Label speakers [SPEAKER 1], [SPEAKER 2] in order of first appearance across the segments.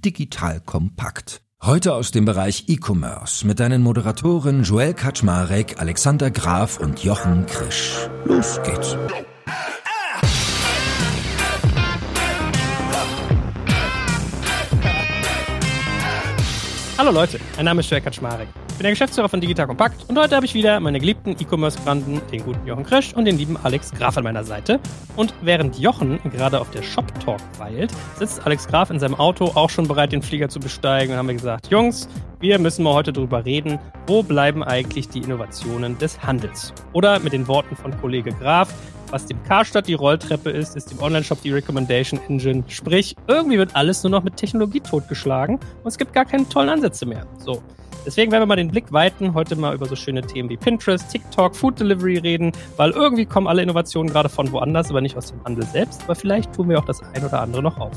[SPEAKER 1] Digital Kompakt. Heute aus dem Bereich E-Commerce mit deinen Moderatoren Joel Kaczmarek, Alexander Graf und Jochen Krisch. Los geht's.
[SPEAKER 2] Hallo Leute, mein Name ist Joel Kaczmarek. Ich bin der Geschäftsführer von Digital Kompakt und heute habe ich wieder meine geliebten E-Commerce-Branden, den guten Jochen Krisch und den lieben Alex Graf an meiner Seite. Und während Jochen gerade auf der Shop Talk weilt, sitzt Alex Graf in seinem Auto auch schon bereit, den Flieger zu besteigen und haben wir gesagt, Jungs, wir müssen mal heute darüber reden, wo bleiben eigentlich die Innovationen des Handels? Oder mit den Worten von Kollege Graf, was dem Karstadt die Rolltreppe ist, ist dem Online-Shop die Recommendation Engine. Sprich, irgendwie wird alles nur noch mit Technologie totgeschlagen und es gibt gar keine tollen Ansätze mehr. So. Deswegen werden wir mal den Blick weiten, heute mal über so schöne Themen wie Pinterest, TikTok, Food Delivery reden, weil irgendwie kommen alle Innovationen gerade von woanders, aber nicht aus dem Handel selbst. Aber vielleicht tun wir auch das ein oder andere noch auf.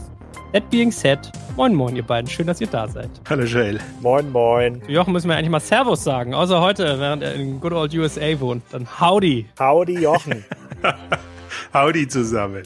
[SPEAKER 2] That being said, moin moin ihr beiden, schön, dass ihr da seid.
[SPEAKER 3] Hallo Joel.
[SPEAKER 4] Moin moin.
[SPEAKER 2] Zu Jochen müssen wir eigentlich mal Servus sagen, außer heute, während er in Good Old USA wohnt. Dann Howdy.
[SPEAKER 4] Howdy Jochen.
[SPEAKER 3] Howdy zusammen.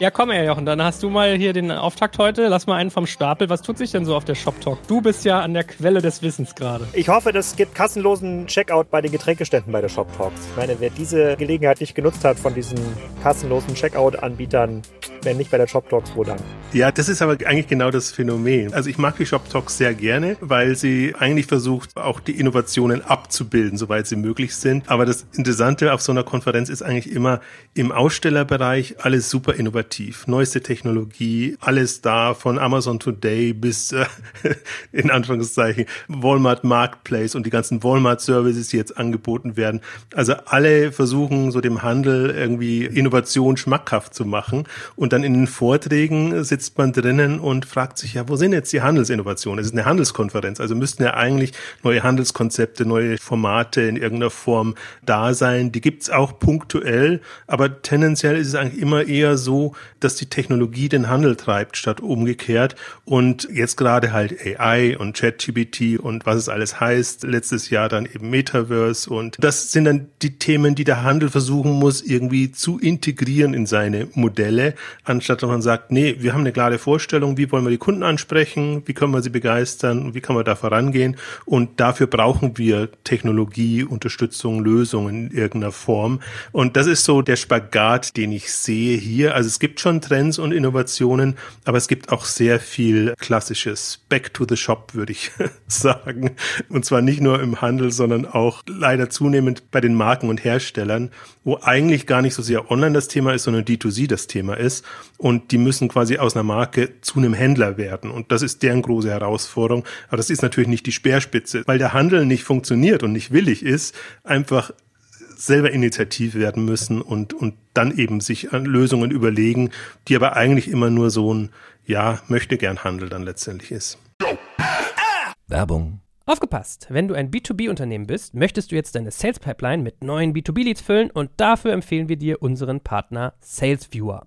[SPEAKER 2] Ja, komm her, Jochen, dann hast du mal hier den Auftakt heute. Lass mal einen vom Stapel. Was tut sich denn so auf der Shop Talk? Du bist ja an der Quelle des Wissens gerade.
[SPEAKER 4] Ich hoffe, es gibt kassenlosen Checkout bei den Getränkeständen bei der Shop Talks. Ich meine, wer diese Gelegenheit nicht genutzt hat von diesen kassenlosen Checkout-Anbietern, wenn nicht bei der Shop Talks, wo dann?
[SPEAKER 3] Ja, das ist aber eigentlich genau das Phänomen. Also ich mag die Shop Talks sehr gerne, weil sie eigentlich versucht, auch die Innovationen abzubilden, soweit sie möglich sind. Aber das Interessante auf so einer Konferenz ist eigentlich immer im Ausstellerbereich alles super innovativ. Neueste Technologie, alles da, von Amazon Today bis äh, in Anführungszeichen Walmart Marketplace und die ganzen Walmart Services, die jetzt angeboten werden. Also alle versuchen so dem Handel irgendwie Innovation schmackhaft zu machen. Und dann in den Vorträgen sitzt man drinnen und fragt sich, ja, wo sind jetzt die Handelsinnovationen? Es ist eine Handelskonferenz, also müssten ja eigentlich neue Handelskonzepte, neue Formate in irgendeiner Form da sein. Die gibt's auch punktuell, aber tendenziell ist es eigentlich immer eher so, dass die Technologie den Handel treibt, statt umgekehrt. Und jetzt gerade halt AI und ChatGPT und was es alles heißt. Letztes Jahr dann eben Metaverse. Und das sind dann die Themen, die der Handel versuchen muss, irgendwie zu integrieren in seine Modelle, anstatt dass man sagt, nee, wir haben eine klare Vorstellung, wie wollen wir die Kunden ansprechen, wie können wir sie begeistern wie kann man da vorangehen. Und dafür brauchen wir Technologie, Unterstützung, Lösungen in irgendeiner Form. Und das ist so der Spagat, den ich sehe hier. Also es gibt schon Trends und Innovationen, aber es gibt auch sehr viel klassisches Back to the Shop, würde ich sagen. Und zwar nicht nur im Handel, sondern auch leider zunehmend bei den Marken und Herstellern, wo eigentlich gar nicht so sehr online das Thema ist, sondern D2C das Thema ist. Und die müssen quasi aus einer Marke zu einem Händler werden. Und das ist deren große Herausforderung. Aber das ist natürlich nicht die Speerspitze, weil der Handel nicht funktioniert und nicht willig ist, einfach selber initiativ werden müssen und, und dann eben sich an Lösungen überlegen, die aber eigentlich immer nur so ein, ja, möchte gern Handel dann letztendlich ist.
[SPEAKER 1] Werbung.
[SPEAKER 2] Aufgepasst! Wenn du ein B2B-Unternehmen bist, möchtest du jetzt deine Sales Pipeline mit neuen B2B-Leads füllen und dafür empfehlen wir dir unseren Partner SalesViewer.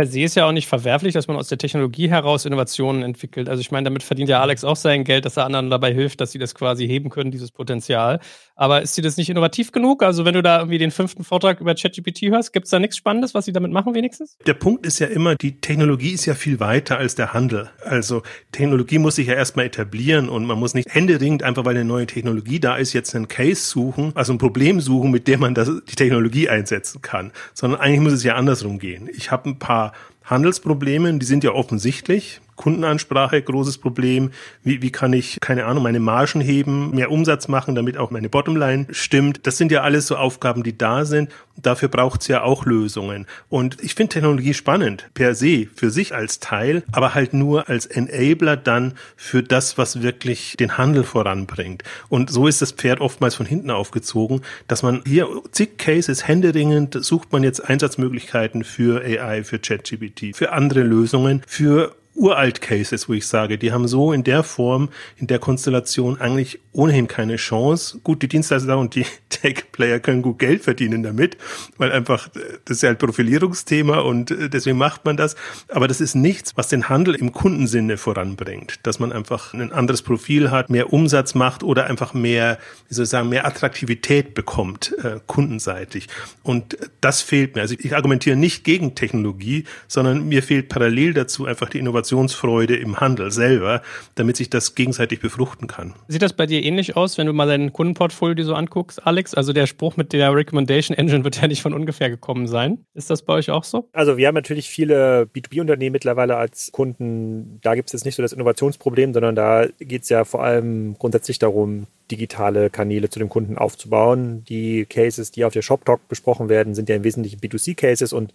[SPEAKER 2] per se ist ja auch nicht verwerflich, dass man aus der Technologie heraus Innovationen entwickelt. Also ich meine, damit verdient ja Alex auch sein Geld, dass er anderen dabei hilft, dass sie das quasi heben können, dieses Potenzial. Aber ist sie das nicht innovativ genug? Also wenn du da irgendwie den fünften Vortrag über ChatGPT hörst, gibt es da nichts Spannendes, was sie damit machen wenigstens?
[SPEAKER 3] Der Punkt ist ja immer, die Technologie ist ja viel weiter als der Handel. Also Technologie muss sich ja erstmal etablieren und man muss nicht händeringend, einfach weil eine neue Technologie da ist, jetzt einen Case suchen, also ein Problem suchen, mit dem man das, die Technologie einsetzen kann. Sondern eigentlich muss es ja andersrum gehen. Ich habe ein paar Handelsprobleme, die sind ja offensichtlich. Kundenansprache, großes Problem. Wie, wie kann ich, keine Ahnung, meine Margen heben, mehr Umsatz machen, damit auch meine Bottomline stimmt. Das sind ja alles so Aufgaben, die da sind. Dafür braucht es ja auch Lösungen. Und ich finde Technologie spannend, per se, für sich als Teil, aber halt nur als Enabler dann für das, was wirklich den Handel voranbringt. Und so ist das Pferd oftmals von hinten aufgezogen, dass man hier zig Cases händeringend sucht man jetzt Einsatzmöglichkeiten für AI, für ChatGPT, für andere Lösungen, für uralt Cases, wo ich sage, die haben so in der Form, in der Konstellation eigentlich ohnehin keine Chance. Gut, die Dienstleister und die Tech-Player können gut Geld verdienen damit, weil einfach, das ist ja ein Profilierungsthema und äh, deswegen macht man das. Aber das ist nichts, was den Handel im Kundensinne voranbringt, dass man einfach ein anderes Profil hat, mehr Umsatz macht oder einfach mehr, wie soll ich sagen, mehr Attraktivität bekommt, äh, kundenseitig. Und das fehlt mir. Also ich argumentiere nicht gegen Technologie, sondern mir fehlt parallel dazu einfach die Innovation Innovationsfreude im Handel selber, damit sich das gegenseitig befruchten kann.
[SPEAKER 2] Sieht das bei dir ähnlich aus, wenn du mal dein Kundenportfolio dir so anguckst, Alex? Also der Spruch mit der Recommendation Engine wird ja nicht von ungefähr gekommen sein. Ist das bei euch auch so?
[SPEAKER 4] Also wir haben natürlich viele B2B-Unternehmen mittlerweile als Kunden. Da gibt es jetzt nicht so das Innovationsproblem, sondern da geht es ja vor allem grundsätzlich darum, digitale Kanäle zu dem Kunden aufzubauen. Die Cases, die auf der Shop Talk besprochen werden, sind ja im Wesentlichen B2C-Cases und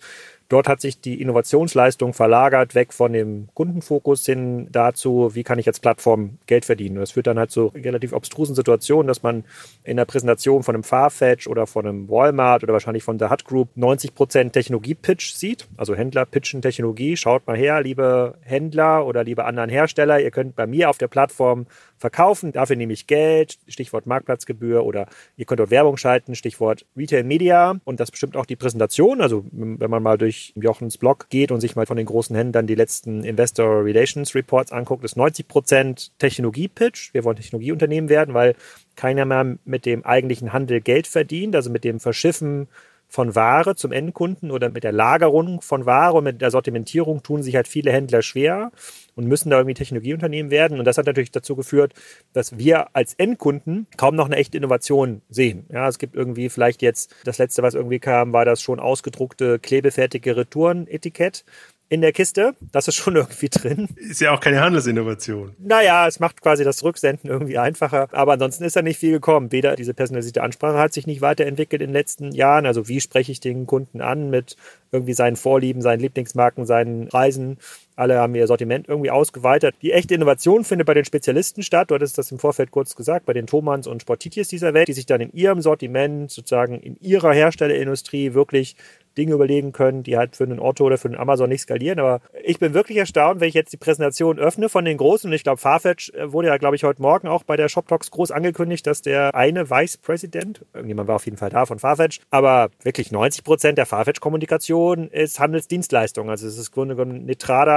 [SPEAKER 4] Dort hat sich die Innovationsleistung verlagert, weg von dem Kundenfokus hin dazu, wie kann ich als Plattform Geld verdienen. Das führt dann halt zu relativ obstrusen Situationen, dass man in der Präsentation von einem Farfetch oder von einem Walmart oder wahrscheinlich von der Hut Group 90% Technologie-Pitch sieht. Also Händler pitchen Technologie. Schaut mal her, liebe Händler oder liebe anderen Hersteller, ihr könnt bei mir auf der Plattform verkaufen. Dafür nehme ich Geld, Stichwort Marktplatzgebühr oder ihr könnt dort Werbung schalten, Stichwort Retail Media. Und das bestimmt auch die Präsentation. Also wenn man mal durch Jochens Blog geht und sich mal von den großen Händlern die letzten Investor Relations Reports anguckt, ist 90 Prozent Technologie-Pitch. Wir wollen Technologieunternehmen werden, weil keiner mehr mit dem eigentlichen Handel Geld verdient, also mit dem Verschiffen von Ware zum Endkunden oder mit der Lagerung von Ware und mit der Sortimentierung tun sich halt viele Händler schwer und müssen da irgendwie Technologieunternehmen werden. Und das hat natürlich dazu geführt, dass wir als Endkunden kaum noch eine echte Innovation sehen. Ja, es gibt irgendwie vielleicht jetzt, das letzte, was irgendwie kam, war das schon ausgedruckte, klebefertige Retourenetikett in der Kiste. Das ist schon irgendwie drin.
[SPEAKER 3] Ist ja auch keine Handelsinnovation.
[SPEAKER 4] Naja, es macht quasi das Rücksenden irgendwie einfacher. Aber ansonsten ist da nicht viel gekommen. Weder diese personalisierte Ansprache hat sich nicht weiterentwickelt in den letzten Jahren. Also wie spreche ich den Kunden an mit irgendwie seinen Vorlieben, seinen Lieblingsmarken, seinen Reisen. Alle haben ihr Sortiment irgendwie ausgeweitet. Die echte Innovation findet bei den Spezialisten statt. Du hattest das im Vorfeld kurz gesagt, bei den Thomans und Sportitiers dieser Welt, die sich dann in ihrem Sortiment, sozusagen in ihrer Herstellerindustrie wirklich Dinge überlegen können, die halt für einen Otto oder für einen Amazon nicht skalieren. Aber ich bin wirklich erstaunt, wenn ich jetzt die Präsentation öffne von den Großen. Und ich glaube, Farfetch äh, wurde ja, glaube ich, heute Morgen auch bei der Shop Talks groß angekündigt, dass der eine Vice President, irgendjemand war auf jeden Fall da von Farfetch, aber wirklich 90 Prozent der Farfetch-Kommunikation ist Handelsdienstleistung. Also es ist im Grunde genommen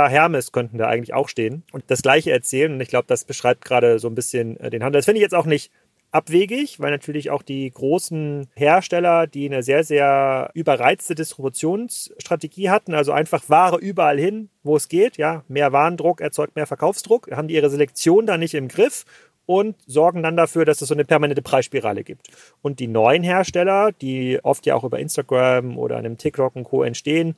[SPEAKER 4] Hermes könnten da eigentlich auch stehen und das Gleiche erzählen. Und ich glaube, das beschreibt gerade so ein bisschen äh, den Handel. Das finde ich jetzt auch nicht abwegig, weil natürlich auch die großen Hersteller, die eine sehr, sehr überreizte Distributionsstrategie hatten, also einfach Ware überall hin, wo es geht, ja, mehr Warendruck erzeugt mehr Verkaufsdruck, haben die ihre Selektion da nicht im Griff und sorgen dann dafür, dass es so eine permanente Preisspirale gibt. Und die neuen Hersteller, die oft ja auch über Instagram oder einem TikTok und Co. entstehen,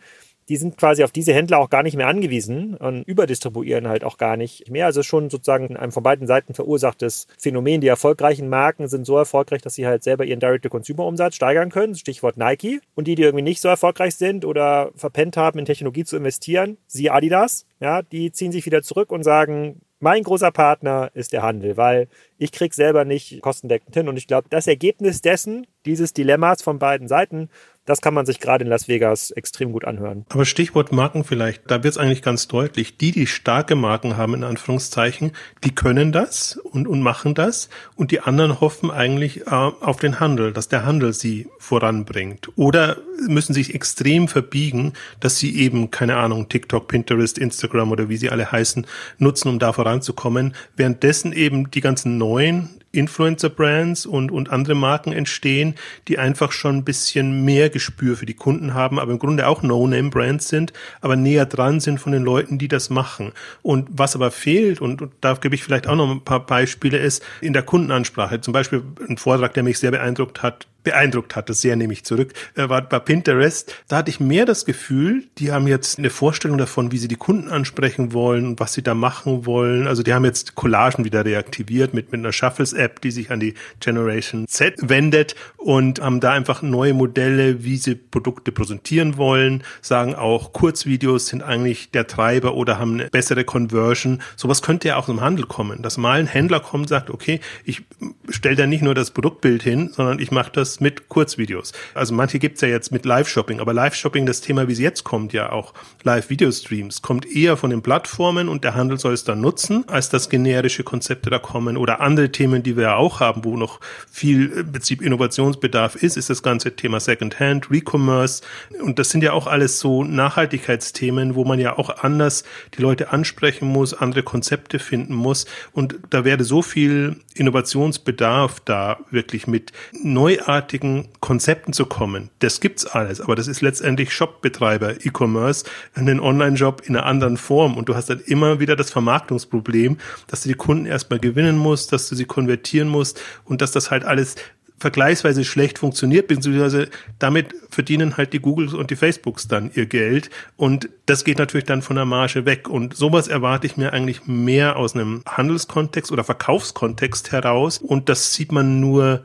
[SPEAKER 4] die sind quasi auf diese Händler auch gar nicht mehr angewiesen und überdistribuieren halt auch gar nicht mehr. Also schon sozusagen ein von beiden Seiten verursachtes Phänomen. Die erfolgreichen Marken sind so erfolgreich, dass sie halt selber ihren Direct-to-Consumer-Umsatz steigern können. Stichwort Nike. Und die, die irgendwie nicht so erfolgreich sind oder verpennt haben, in Technologie zu investieren, siehe Adidas, ja, die ziehen sich wieder zurück und sagen, mein großer Partner ist der Handel, weil ich krieg selber nicht kostendeckend hin. Und ich glaube, das Ergebnis dessen, dieses Dilemmas von beiden Seiten, das kann man sich gerade in Las Vegas extrem gut anhören.
[SPEAKER 3] Aber Stichwort Marken vielleicht, da wird es eigentlich ganz deutlich. Die, die starke Marken haben, in Anführungszeichen, die können das und, und machen das. Und die anderen hoffen eigentlich äh, auf den Handel, dass der Handel sie voranbringt. Oder müssen sich extrem verbiegen, dass sie eben, keine Ahnung, TikTok, Pinterest, Instagram oder wie sie alle heißen, nutzen, um da voranzukommen. Währenddessen eben die ganzen neuen Influencer-Brands und, und andere Marken entstehen, die einfach schon ein bisschen mehr Gespür für die Kunden haben, aber im Grunde auch No-Name-Brands sind, aber näher dran sind von den Leuten, die das machen. Und was aber fehlt, und, und da gebe ich vielleicht auch noch ein paar Beispiele, ist in der Kundenansprache. Zum Beispiel ein Vortrag, der mich sehr beeindruckt hat, beeindruckt hat, das sehr nämlich zurück, äh, war bei Pinterest. Da hatte ich mehr das Gefühl, die haben jetzt eine Vorstellung davon, wie sie die Kunden ansprechen wollen und was sie da machen wollen. Also die haben jetzt Collagen wieder reaktiviert mit, mit einer Shuffles-App, die sich an die Generation Z wendet und haben da einfach neue Modelle, wie sie Produkte präsentieren wollen, sagen auch, Kurzvideos sind eigentlich der Treiber oder haben eine bessere Conversion. Sowas könnte ja auch im Handel kommen, dass mal ein Händler kommt sagt, okay, ich stelle da nicht nur das Produktbild hin, sondern ich mache das das mit Kurzvideos. Also manche gibt's ja jetzt mit Live-Shopping, aber Live-Shopping, das Thema, wie es jetzt kommt, ja auch Live-Video-Streams, kommt eher von den Plattformen und der Handel soll es dann nutzen, als dass generische Konzepte da kommen oder andere Themen, die wir ja auch haben, wo noch viel im Prinzip Innovationsbedarf ist, ist das ganze Thema Secondhand, Recommerce und das sind ja auch alles so Nachhaltigkeitsthemen, wo man ja auch anders die Leute ansprechen muss, andere Konzepte finden muss und da werde so viel Innovationsbedarf da wirklich mit neuartigen neuartigen Konzepten zu kommen. Das gibt's alles, aber das ist letztendlich Shopbetreiber, E-Commerce, einen Online-Shop in einer anderen Form. Und du hast dann immer wieder das Vermarktungsproblem, dass du die Kunden erstmal gewinnen musst, dass du sie konvertieren musst und dass das halt alles vergleichsweise schlecht funktioniert, beziehungsweise damit verdienen halt die Googles und die Facebooks dann ihr Geld. Und das geht natürlich dann von der Marge weg. Und sowas erwarte ich mir eigentlich mehr aus einem Handelskontext oder Verkaufskontext heraus. Und das sieht man nur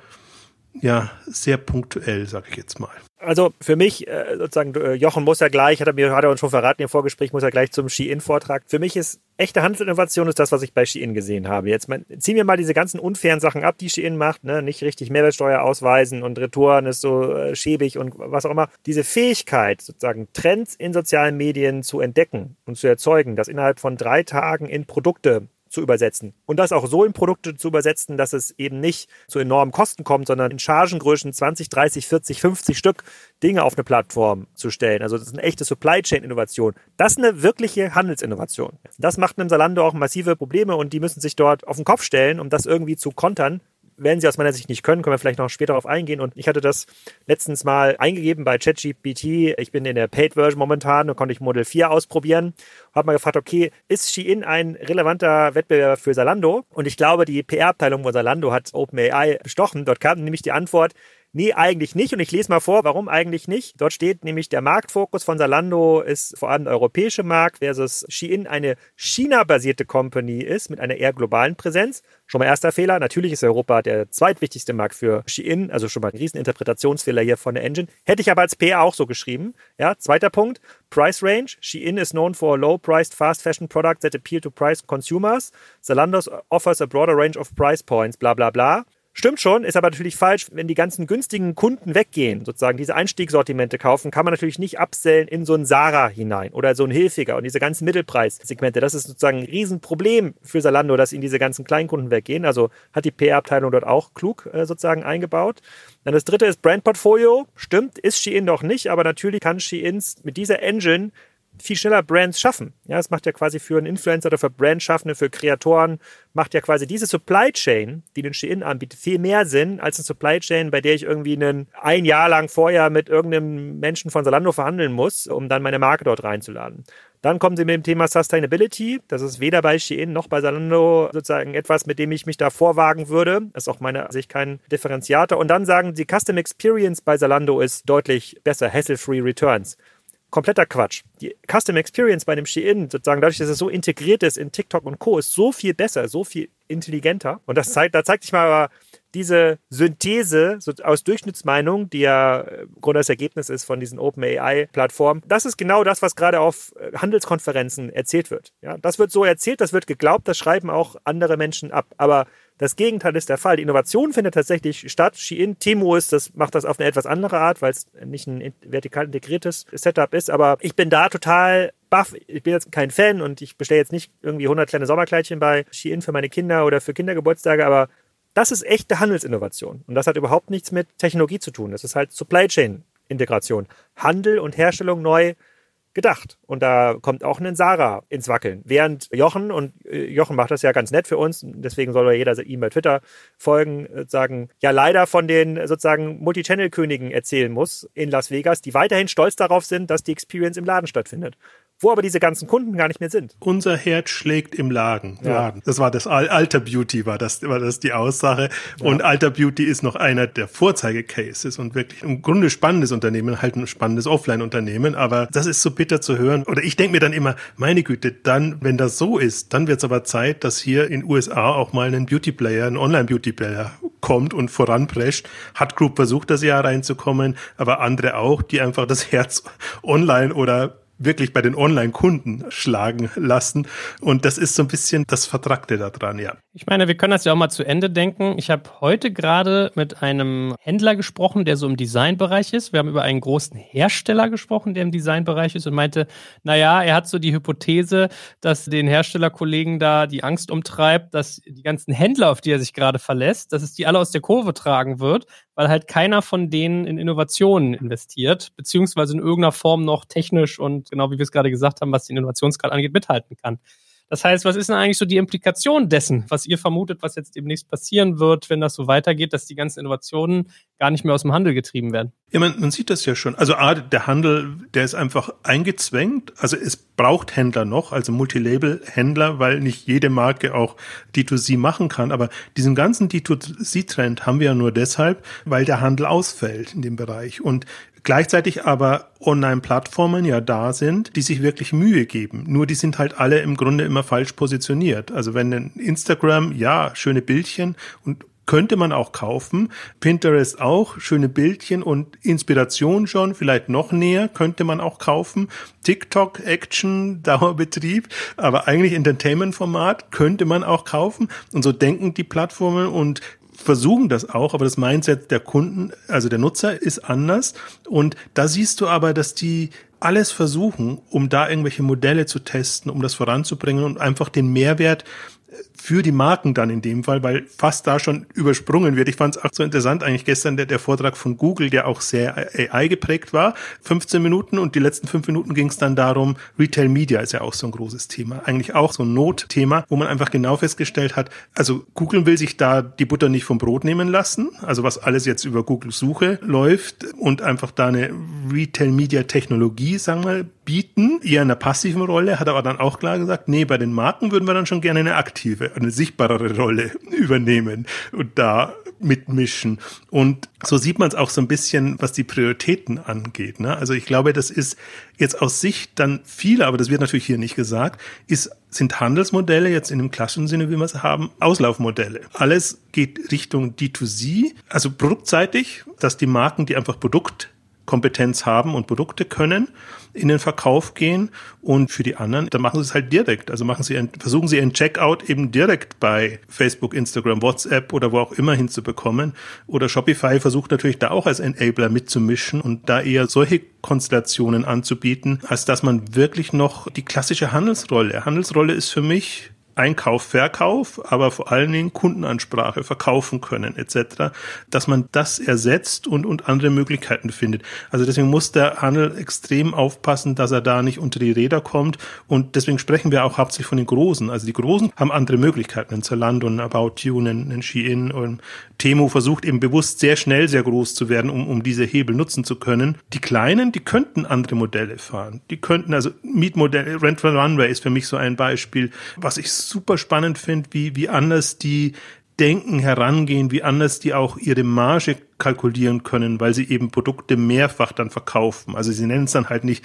[SPEAKER 3] ja sehr punktuell, sage ich jetzt mal.
[SPEAKER 4] Also für mich, äh, sozusagen, äh, Jochen muss ja gleich, hat er mir hat er uns schon verraten im Vorgespräch, muss er gleich zum Ski-In-Vortrag. Für mich ist echte Handelsinnovation ist das, was ich bei Ski-In gesehen habe. Jetzt mein, ziehen wir mal diese ganzen unfairen Sachen ab, die Ski-In macht, ne? nicht richtig Mehrwertsteuer ausweisen und Retouren ist so äh, schäbig und was auch immer. Diese Fähigkeit, sozusagen Trends in sozialen Medien zu entdecken und zu erzeugen, das innerhalb von drei Tagen in Produkte zu übersetzen. Und das auch so in Produkte zu übersetzen, dass es eben nicht zu enormen Kosten kommt, sondern in Chargengrößen 20, 30, 40, 50 Stück Dinge auf eine Plattform zu stellen. Also das ist eine echte Supply Chain Innovation. Das ist eine wirkliche Handelsinnovation. Das macht einem Salando auch massive Probleme und die müssen sich dort auf den Kopf stellen, um das irgendwie zu kontern werden sie aus meiner Sicht nicht können, können wir vielleicht noch später darauf eingehen. Und ich hatte das letztens mal eingegeben bei ChatGPT. Ich bin in der Paid-Version momentan und konnte ich Model 4 ausprobieren. Habe mal gefragt, okay, ist Shein ein relevanter Wettbewerber für Salando? Und ich glaube, die PR-Abteilung von Salando hat OpenAI bestochen. Dort kam nämlich die Antwort, Nee, eigentlich nicht. Und ich lese mal vor, warum eigentlich nicht. Dort steht nämlich, der Marktfokus von Salando ist vor allem der europäische Markt, versus Shein eine China-basierte Company ist mit einer eher globalen Präsenz. Schon mal erster Fehler. Natürlich ist Europa der zweitwichtigste Markt für Shein, also schon mal ein riesen Interpretationsfehler hier von der Engine. Hätte ich aber als PR auch so geschrieben. Ja, zweiter Punkt. Price Range. Shein is known for low-priced fast fashion products that appeal to price consumers. Zalando offers a broader range of price points, bla bla bla. Stimmt schon, ist aber natürlich falsch, wenn die ganzen günstigen Kunden weggehen, sozusagen diese Einstiegssortimente kaufen, kann man natürlich nicht absellen in so ein Sarah hinein oder so ein Hilfiger und diese ganzen Mittelpreissegmente. Das ist sozusagen ein Riesenproblem für Salando, dass ihnen diese ganzen Kleinkunden weggehen. Also hat die PR-Abteilung dort auch klug äh, sozusagen eingebaut. Dann das dritte ist Brandportfolio. Stimmt, ist Shein doch nicht, aber natürlich kann Shein mit dieser Engine viel schneller Brands schaffen. Ja, es macht ja quasi für einen Influencer oder für Brandschaffende, für Kreatoren, macht ja quasi diese Supply Chain, die den Shein anbietet, viel mehr Sinn als eine Supply Chain, bei der ich irgendwie einen, ein Jahr lang vorher mit irgendeinem Menschen von Salando verhandeln muss, um dann meine Marke dort reinzuladen. Dann kommen sie mit dem Thema Sustainability. Das ist weder bei Shein noch bei Salando sozusagen etwas, mit dem ich mich da vorwagen würde. Das ist auch meiner Sicht kein Differenziator. Und dann sagen sie, Custom Experience bei Salando ist deutlich besser. Hassle-free Returns kompletter Quatsch. Die Custom Experience bei einem Shein, sozusagen dadurch, dass es so integriert ist in TikTok und Co., ist so viel besser, so viel intelligenter. Und das zeigt, da zeigt sich mal aber diese Synthese aus Durchschnittsmeinung, die ja im äh, das Ergebnis ist von diesen OpenAI-Plattformen, das ist genau das, was gerade auf äh, Handelskonferenzen erzählt wird. Ja, das wird so erzählt, das wird geglaubt, das schreiben auch andere Menschen ab. Aber das Gegenteil ist der Fall. Die Innovation findet tatsächlich statt. Shein, Temu ist, das macht das auf eine etwas andere Art, weil es nicht ein vertikal integriertes Setup ist. Aber ich bin da total baff. Ich bin jetzt kein Fan und ich bestelle jetzt nicht irgendwie 100 kleine Sommerkleidchen bei Shein für meine Kinder oder für Kindergeburtstage, aber das ist echte Handelsinnovation. Und das hat überhaupt nichts mit Technologie zu tun. Das ist halt Supply Chain Integration. Handel und Herstellung neu gedacht. Und da kommt auch ein Sarah ins Wackeln. Während Jochen, und äh, Jochen macht das ja ganz nett für uns, deswegen soll ja jeder ihm bei Twitter folgen, äh, sagen, ja leider von den sozusagen Multichannel-Königen erzählen muss in Las Vegas, die weiterhin stolz darauf sind, dass die Experience im Laden stattfindet. Wo aber diese ganzen Kunden gar nicht mehr sind.
[SPEAKER 3] Unser Herz schlägt im Lagen. Ja. Das war das Alter Beauty, war das, war das die Aussage. Ja. Und Alter Beauty ist noch einer der Vorzeigecases und wirklich im Grunde spannendes Unternehmen, halt ein spannendes Offline-Unternehmen. Aber das ist so bitter zu hören. Oder ich denke mir dann immer, meine Güte, dann, wenn das so ist, dann wird es aber Zeit, dass hier in USA auch mal ein Beauty-Player, ein Online-Beauty-Player kommt und voranprescht. Hat Group versucht, das Jahr reinzukommen, aber andere auch, die einfach das Herz online oder wirklich bei den Online-Kunden schlagen lassen. Und das ist so ein bisschen das Vertrackte daran, ja.
[SPEAKER 2] Ich meine, wir können das ja auch mal zu Ende denken. Ich habe heute gerade mit einem Händler gesprochen, der so im Designbereich ist. Wir haben über einen großen Hersteller gesprochen, der im Designbereich ist und meinte, naja, er hat so die Hypothese, dass den Herstellerkollegen da die Angst umtreibt, dass die ganzen Händler, auf die er sich gerade verlässt, dass es die alle aus der Kurve tragen wird, weil halt keiner von denen in Innovationen investiert, beziehungsweise in irgendeiner Form noch technisch und genau wie wir es gerade gesagt haben, was den Innovationsgrad angeht, mithalten kann. Das heißt, was ist denn eigentlich so die Implikation dessen, was ihr vermutet, was jetzt demnächst passieren wird, wenn das so weitergeht, dass die ganzen Innovationen gar nicht mehr aus dem Handel getrieben werden?
[SPEAKER 3] Ja, man, man sieht das ja schon. Also A, der Handel, der ist einfach eingezwängt. Also es braucht Händler noch, also Multilabel-Händler, weil nicht jede Marke auch D2C machen kann. Aber diesen ganzen D2C-Trend haben wir ja nur deshalb, weil der Handel ausfällt in dem Bereich. Und Gleichzeitig aber Online-Plattformen ja da sind, die sich wirklich Mühe geben. Nur die sind halt alle im Grunde immer falsch positioniert. Also wenn ein Instagram, ja, schöne Bildchen und könnte man auch kaufen. Pinterest auch, schöne Bildchen und Inspiration schon, vielleicht noch näher, könnte man auch kaufen. TikTok, Action, Dauerbetrieb, aber eigentlich Entertainment-Format könnte man auch kaufen. Und so denken die Plattformen und versuchen das auch, aber das Mindset der Kunden, also der Nutzer ist anders. Und da siehst du aber, dass die alles versuchen, um da irgendwelche Modelle zu testen, um das voranzubringen und einfach den Mehrwert für die Marken dann in dem Fall, weil fast da schon übersprungen wird. Ich fand es auch so interessant eigentlich gestern der, der Vortrag von Google, der auch sehr AI geprägt war. 15 Minuten und die letzten fünf Minuten ging es dann darum, Retail Media ist ja auch so ein großes Thema. Eigentlich auch so ein Notthema, wo man einfach genau festgestellt hat, also Google will sich da die Butter nicht vom Brot nehmen lassen, also was alles jetzt über Google Suche läuft und einfach da eine Retail Media Technologie, sagen wir, bieten, eher in einer passiven Rolle, hat aber dann auch klar gesagt, nee, bei den Marken würden wir dann schon gerne eine aktive, eine sichtbarere Rolle übernehmen und da mitmischen. Und so sieht man es auch so ein bisschen, was die Prioritäten angeht. Ne? Also ich glaube, das ist jetzt aus Sicht dann viele, aber das wird natürlich hier nicht gesagt, ist, sind Handelsmodelle jetzt in dem klassischen Sinne, wie wir es haben, Auslaufmodelle. Alles geht Richtung D2C, also produktseitig, dass die Marken, die einfach Produktkompetenz haben und Produkte können, in den Verkauf gehen und für die anderen, da machen sie es halt direkt. Also machen sie, ein, versuchen sie ein Checkout eben direkt bei Facebook, Instagram, WhatsApp oder wo auch immer hinzubekommen. Oder Shopify versucht natürlich da auch als Enabler mitzumischen und da eher solche Konstellationen anzubieten, als dass man wirklich noch die klassische Handelsrolle. Handelsrolle ist für mich Einkauf, Verkauf, aber vor allen Dingen Kundenansprache, verkaufen können etc., dass man das ersetzt und, und andere Möglichkeiten findet. Also deswegen muss der Handel extrem aufpassen, dass er da nicht unter die Räder kommt und deswegen sprechen wir auch hauptsächlich von den Großen. Also die Großen haben andere Möglichkeiten, ein Zalando, ein About You, ein, ein Shein und Temo versucht eben bewusst sehr schnell sehr groß zu werden, um, um diese Hebel nutzen zu können. Die Kleinen, die könnten andere Modelle fahren. Die könnten, also Mietmodelle, Rent Runway ist für mich so ein Beispiel, was ich super spannend finde, wie, wie anders die denken, herangehen, wie anders die auch ihre Marge kalkulieren können, weil sie eben Produkte mehrfach dann verkaufen. Also sie nennen es dann halt nicht,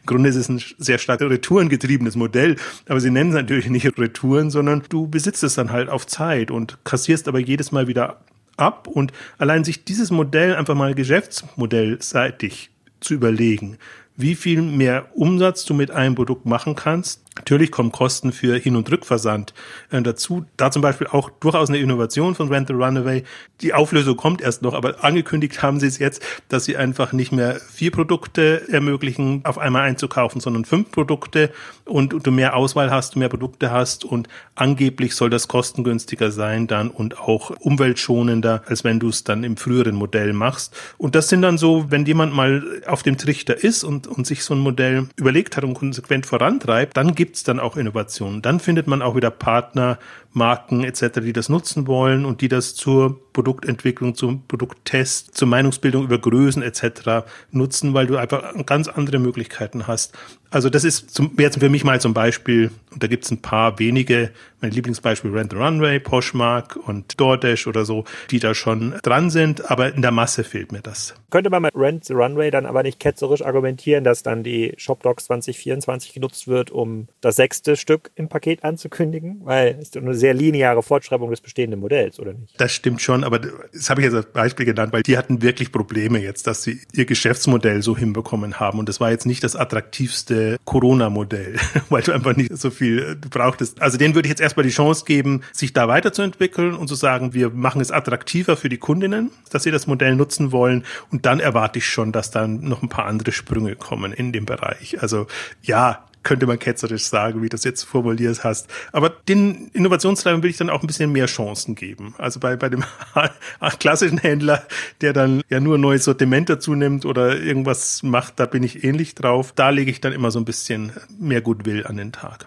[SPEAKER 3] im Grunde ist es ein sehr stark retourengetriebenes Modell, aber sie nennen es natürlich nicht Retouren, sondern du besitzt es dann halt auf Zeit und kassierst aber jedes Mal wieder ab und allein sich dieses Modell einfach mal geschäftsmodellseitig zu überlegen, wie viel mehr Umsatz du mit einem Produkt machen kannst, Natürlich kommen Kosten für Hin- und Rückversand äh, dazu. Da zum Beispiel auch durchaus eine Innovation von Rent the Runaway. Die Auflösung kommt erst noch, aber angekündigt haben sie es jetzt, dass sie einfach nicht mehr vier Produkte ermöglichen, auf einmal einzukaufen, sondern fünf Produkte und, du mehr Auswahl hast, du mehr Produkte hast und angeblich soll das kostengünstiger sein dann und auch umweltschonender, als wenn du es dann im früheren Modell machst. Und das sind dann so, wenn jemand mal auf dem Trichter ist und, und sich so ein Modell überlegt hat und konsequent vorantreibt, dann gibt's dann auch Innovationen. Dann findet man auch wieder Partner, Marken etc., die das nutzen wollen und die das zur Produktentwicklung, zum Produkttest, zur Meinungsbildung über Größen etc. nutzen, weil du einfach ganz andere Möglichkeiten hast. Also das ist zum, wäre für mich mal zum Beispiel, und da gibt es ein paar wenige, mein Lieblingsbeispiel Rent the Runway, Poshmark und DoorDash oder so, die da schon dran sind, aber in der Masse fehlt mir das.
[SPEAKER 4] Könnte man mit Rent the Runway dann aber nicht ketzerisch argumentieren, dass dann die ShopDocs 2024 genutzt wird, um das sechste Stück im Paket anzukündigen? Weil es ist eine sehr lineare Fortschreibung des bestehenden Modells, oder nicht?
[SPEAKER 3] Das stimmt schon, aber das habe ich jetzt als Beispiel genannt, weil die hatten wirklich Probleme jetzt, dass sie ihr Geschäftsmodell so hinbekommen haben und das war jetzt nicht das attraktivste Corona-Modell, weil du einfach nicht so viel du brauchtest. Also denen würde ich jetzt erstmal die Chance geben, sich da weiterzuentwickeln und zu sagen, wir machen es attraktiver für die Kundinnen, dass sie das Modell nutzen wollen. Und dann erwarte ich schon, dass dann noch ein paar andere Sprünge kommen in dem Bereich. Also ja, könnte man ketzerisch sagen, wie du das jetzt formuliert hast. Aber den Innovationstreibern will ich dann auch ein bisschen mehr Chancen geben. Also bei, bei dem klassischen Händler, der dann ja nur ein neues Sortiment dazu nimmt oder irgendwas macht, da bin ich ähnlich drauf. Da lege ich dann immer so ein bisschen mehr Goodwill an den Tag.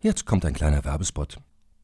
[SPEAKER 1] Jetzt kommt ein kleiner Werbespot.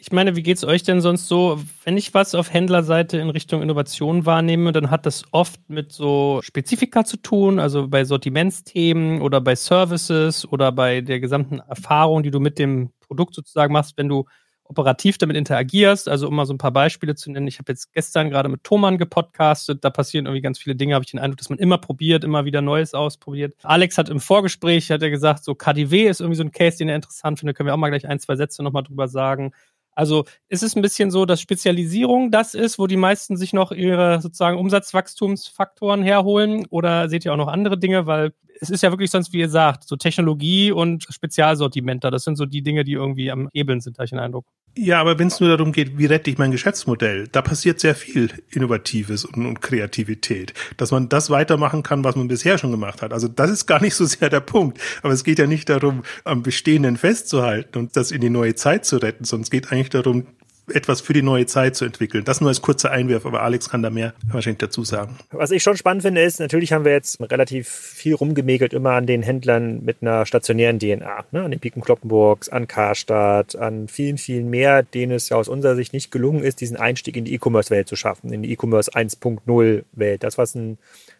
[SPEAKER 2] Ich meine, wie geht es euch denn sonst so? Wenn ich was auf Händlerseite in Richtung Innovation wahrnehme, dann hat das oft mit so Spezifika zu tun, also bei Sortimentsthemen oder bei Services oder bei der gesamten Erfahrung, die du mit dem Produkt sozusagen machst, wenn du operativ damit interagierst. Also um mal so ein paar Beispiele zu nennen. Ich habe jetzt gestern gerade mit Thomann gepodcastet. Da passieren irgendwie ganz viele Dinge. Habe ich den Eindruck, dass man immer probiert, immer wieder Neues ausprobiert. Alex hat im Vorgespräch, hat er gesagt, so KDW ist irgendwie so ein Case, den er interessant findet. Können wir auch mal gleich ein, zwei Sätze nochmal drüber sagen. Also ist es ein bisschen so, dass Spezialisierung das ist, wo die meisten sich noch ihre sozusagen Umsatzwachstumsfaktoren herholen? Oder seht ihr auch noch andere Dinge? Weil es ist ja wirklich sonst, wie ihr sagt, so Technologie und Spezialsortimenter. Das sind so die Dinge, die irgendwie am Hebeln sind, habe ich den Eindruck.
[SPEAKER 3] Ja, aber wenn es nur darum geht, wie rette ich mein Geschäftsmodell, da passiert sehr viel Innovatives und, und, Kreativität. Dass man das weitermachen kann, was man bisher schon gemacht hat. Also das ist gar nicht so sehr der Punkt. Aber es geht ja nicht darum, am Bestehenden festzuhalten und das in die neue Zeit zu retten, sondern es geht eigentlich darum, etwas für die neue Zeit zu entwickeln. Das nur als kurzer Einwurf, aber Alex kann da mehr wahrscheinlich dazu sagen.
[SPEAKER 4] Was ich schon spannend finde, ist, natürlich haben wir jetzt relativ viel rumgemäkelt immer an den Händlern mit einer stationären DNA, ne? an den Piken Kloppenburgs, an Karstadt, an vielen, vielen mehr, denen es ja aus unserer Sicht nicht gelungen ist, diesen Einstieg in die E-Commerce-Welt zu schaffen, in die E-Commerce 1.0-Welt. Das, was ein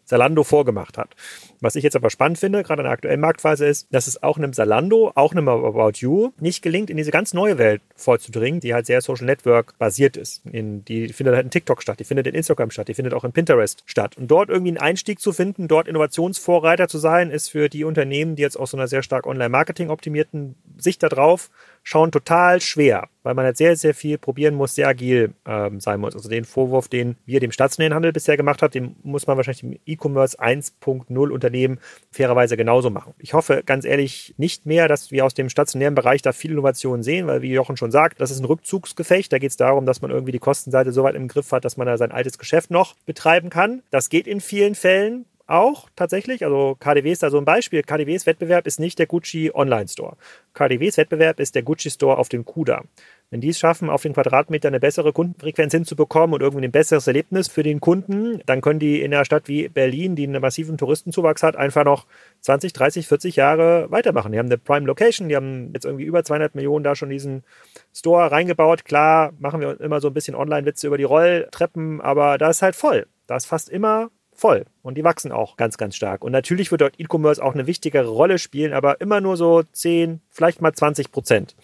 [SPEAKER 4] Salando vorgemacht hat. Was ich jetzt aber spannend finde, gerade in der aktuellen Marktphase, ist, dass es auch einem Salando, auch einem About You nicht gelingt, in diese ganz neue Welt vorzudringen, die halt sehr Social Network basiert ist. In, die findet halt in TikTok statt, die findet in Instagram statt, die findet auch in Pinterest statt. Und dort irgendwie einen Einstieg zu finden, dort Innovationsvorreiter zu sein, ist für die Unternehmen, die jetzt aus so einer sehr stark Online-Marketing optimierten Sicht darauf schauen total schwer, weil man halt sehr, sehr viel probieren muss, sehr agil ähm, sein muss. Also den Vorwurf, den wir dem stationären Handel bisher gemacht haben, den muss man wahrscheinlich im E-Commerce 1.0 Unternehmen fairerweise genauso machen. Ich hoffe ganz ehrlich nicht mehr, dass wir aus dem stationären Bereich da viel Innovation sehen, weil wie Jochen schon sagt, das ist ein Rückzugsgefecht. Da geht es darum, dass man irgendwie die Kostenseite so weit im Griff hat, dass man da sein altes Geschäft noch betreiben kann. Das geht in vielen Fällen auch tatsächlich. Also KDW ist da so ein Beispiel. KDWs Wettbewerb ist nicht der Gucci Online Store. KDWs Wettbewerb ist der Gucci Store auf dem Kuda. Wenn die es schaffen, auf den Quadratmeter eine bessere Kundenfrequenz hinzubekommen und irgendwie ein besseres Erlebnis für den Kunden, dann können die in einer Stadt wie Berlin, die einen massiven Touristenzuwachs hat, einfach noch 20, 30, 40 Jahre weitermachen. Die haben eine Prime Location, die haben jetzt irgendwie über 200 Millionen da schon diesen Store reingebaut. Klar, machen wir immer so ein bisschen Online-Witze über die Rolltreppen, aber da ist halt voll. Da ist fast immer voll. Und die wachsen auch ganz, ganz stark. Und natürlich wird dort E-Commerce auch eine wichtigere Rolle spielen, aber immer nur so 10, vielleicht mal 20 Prozent.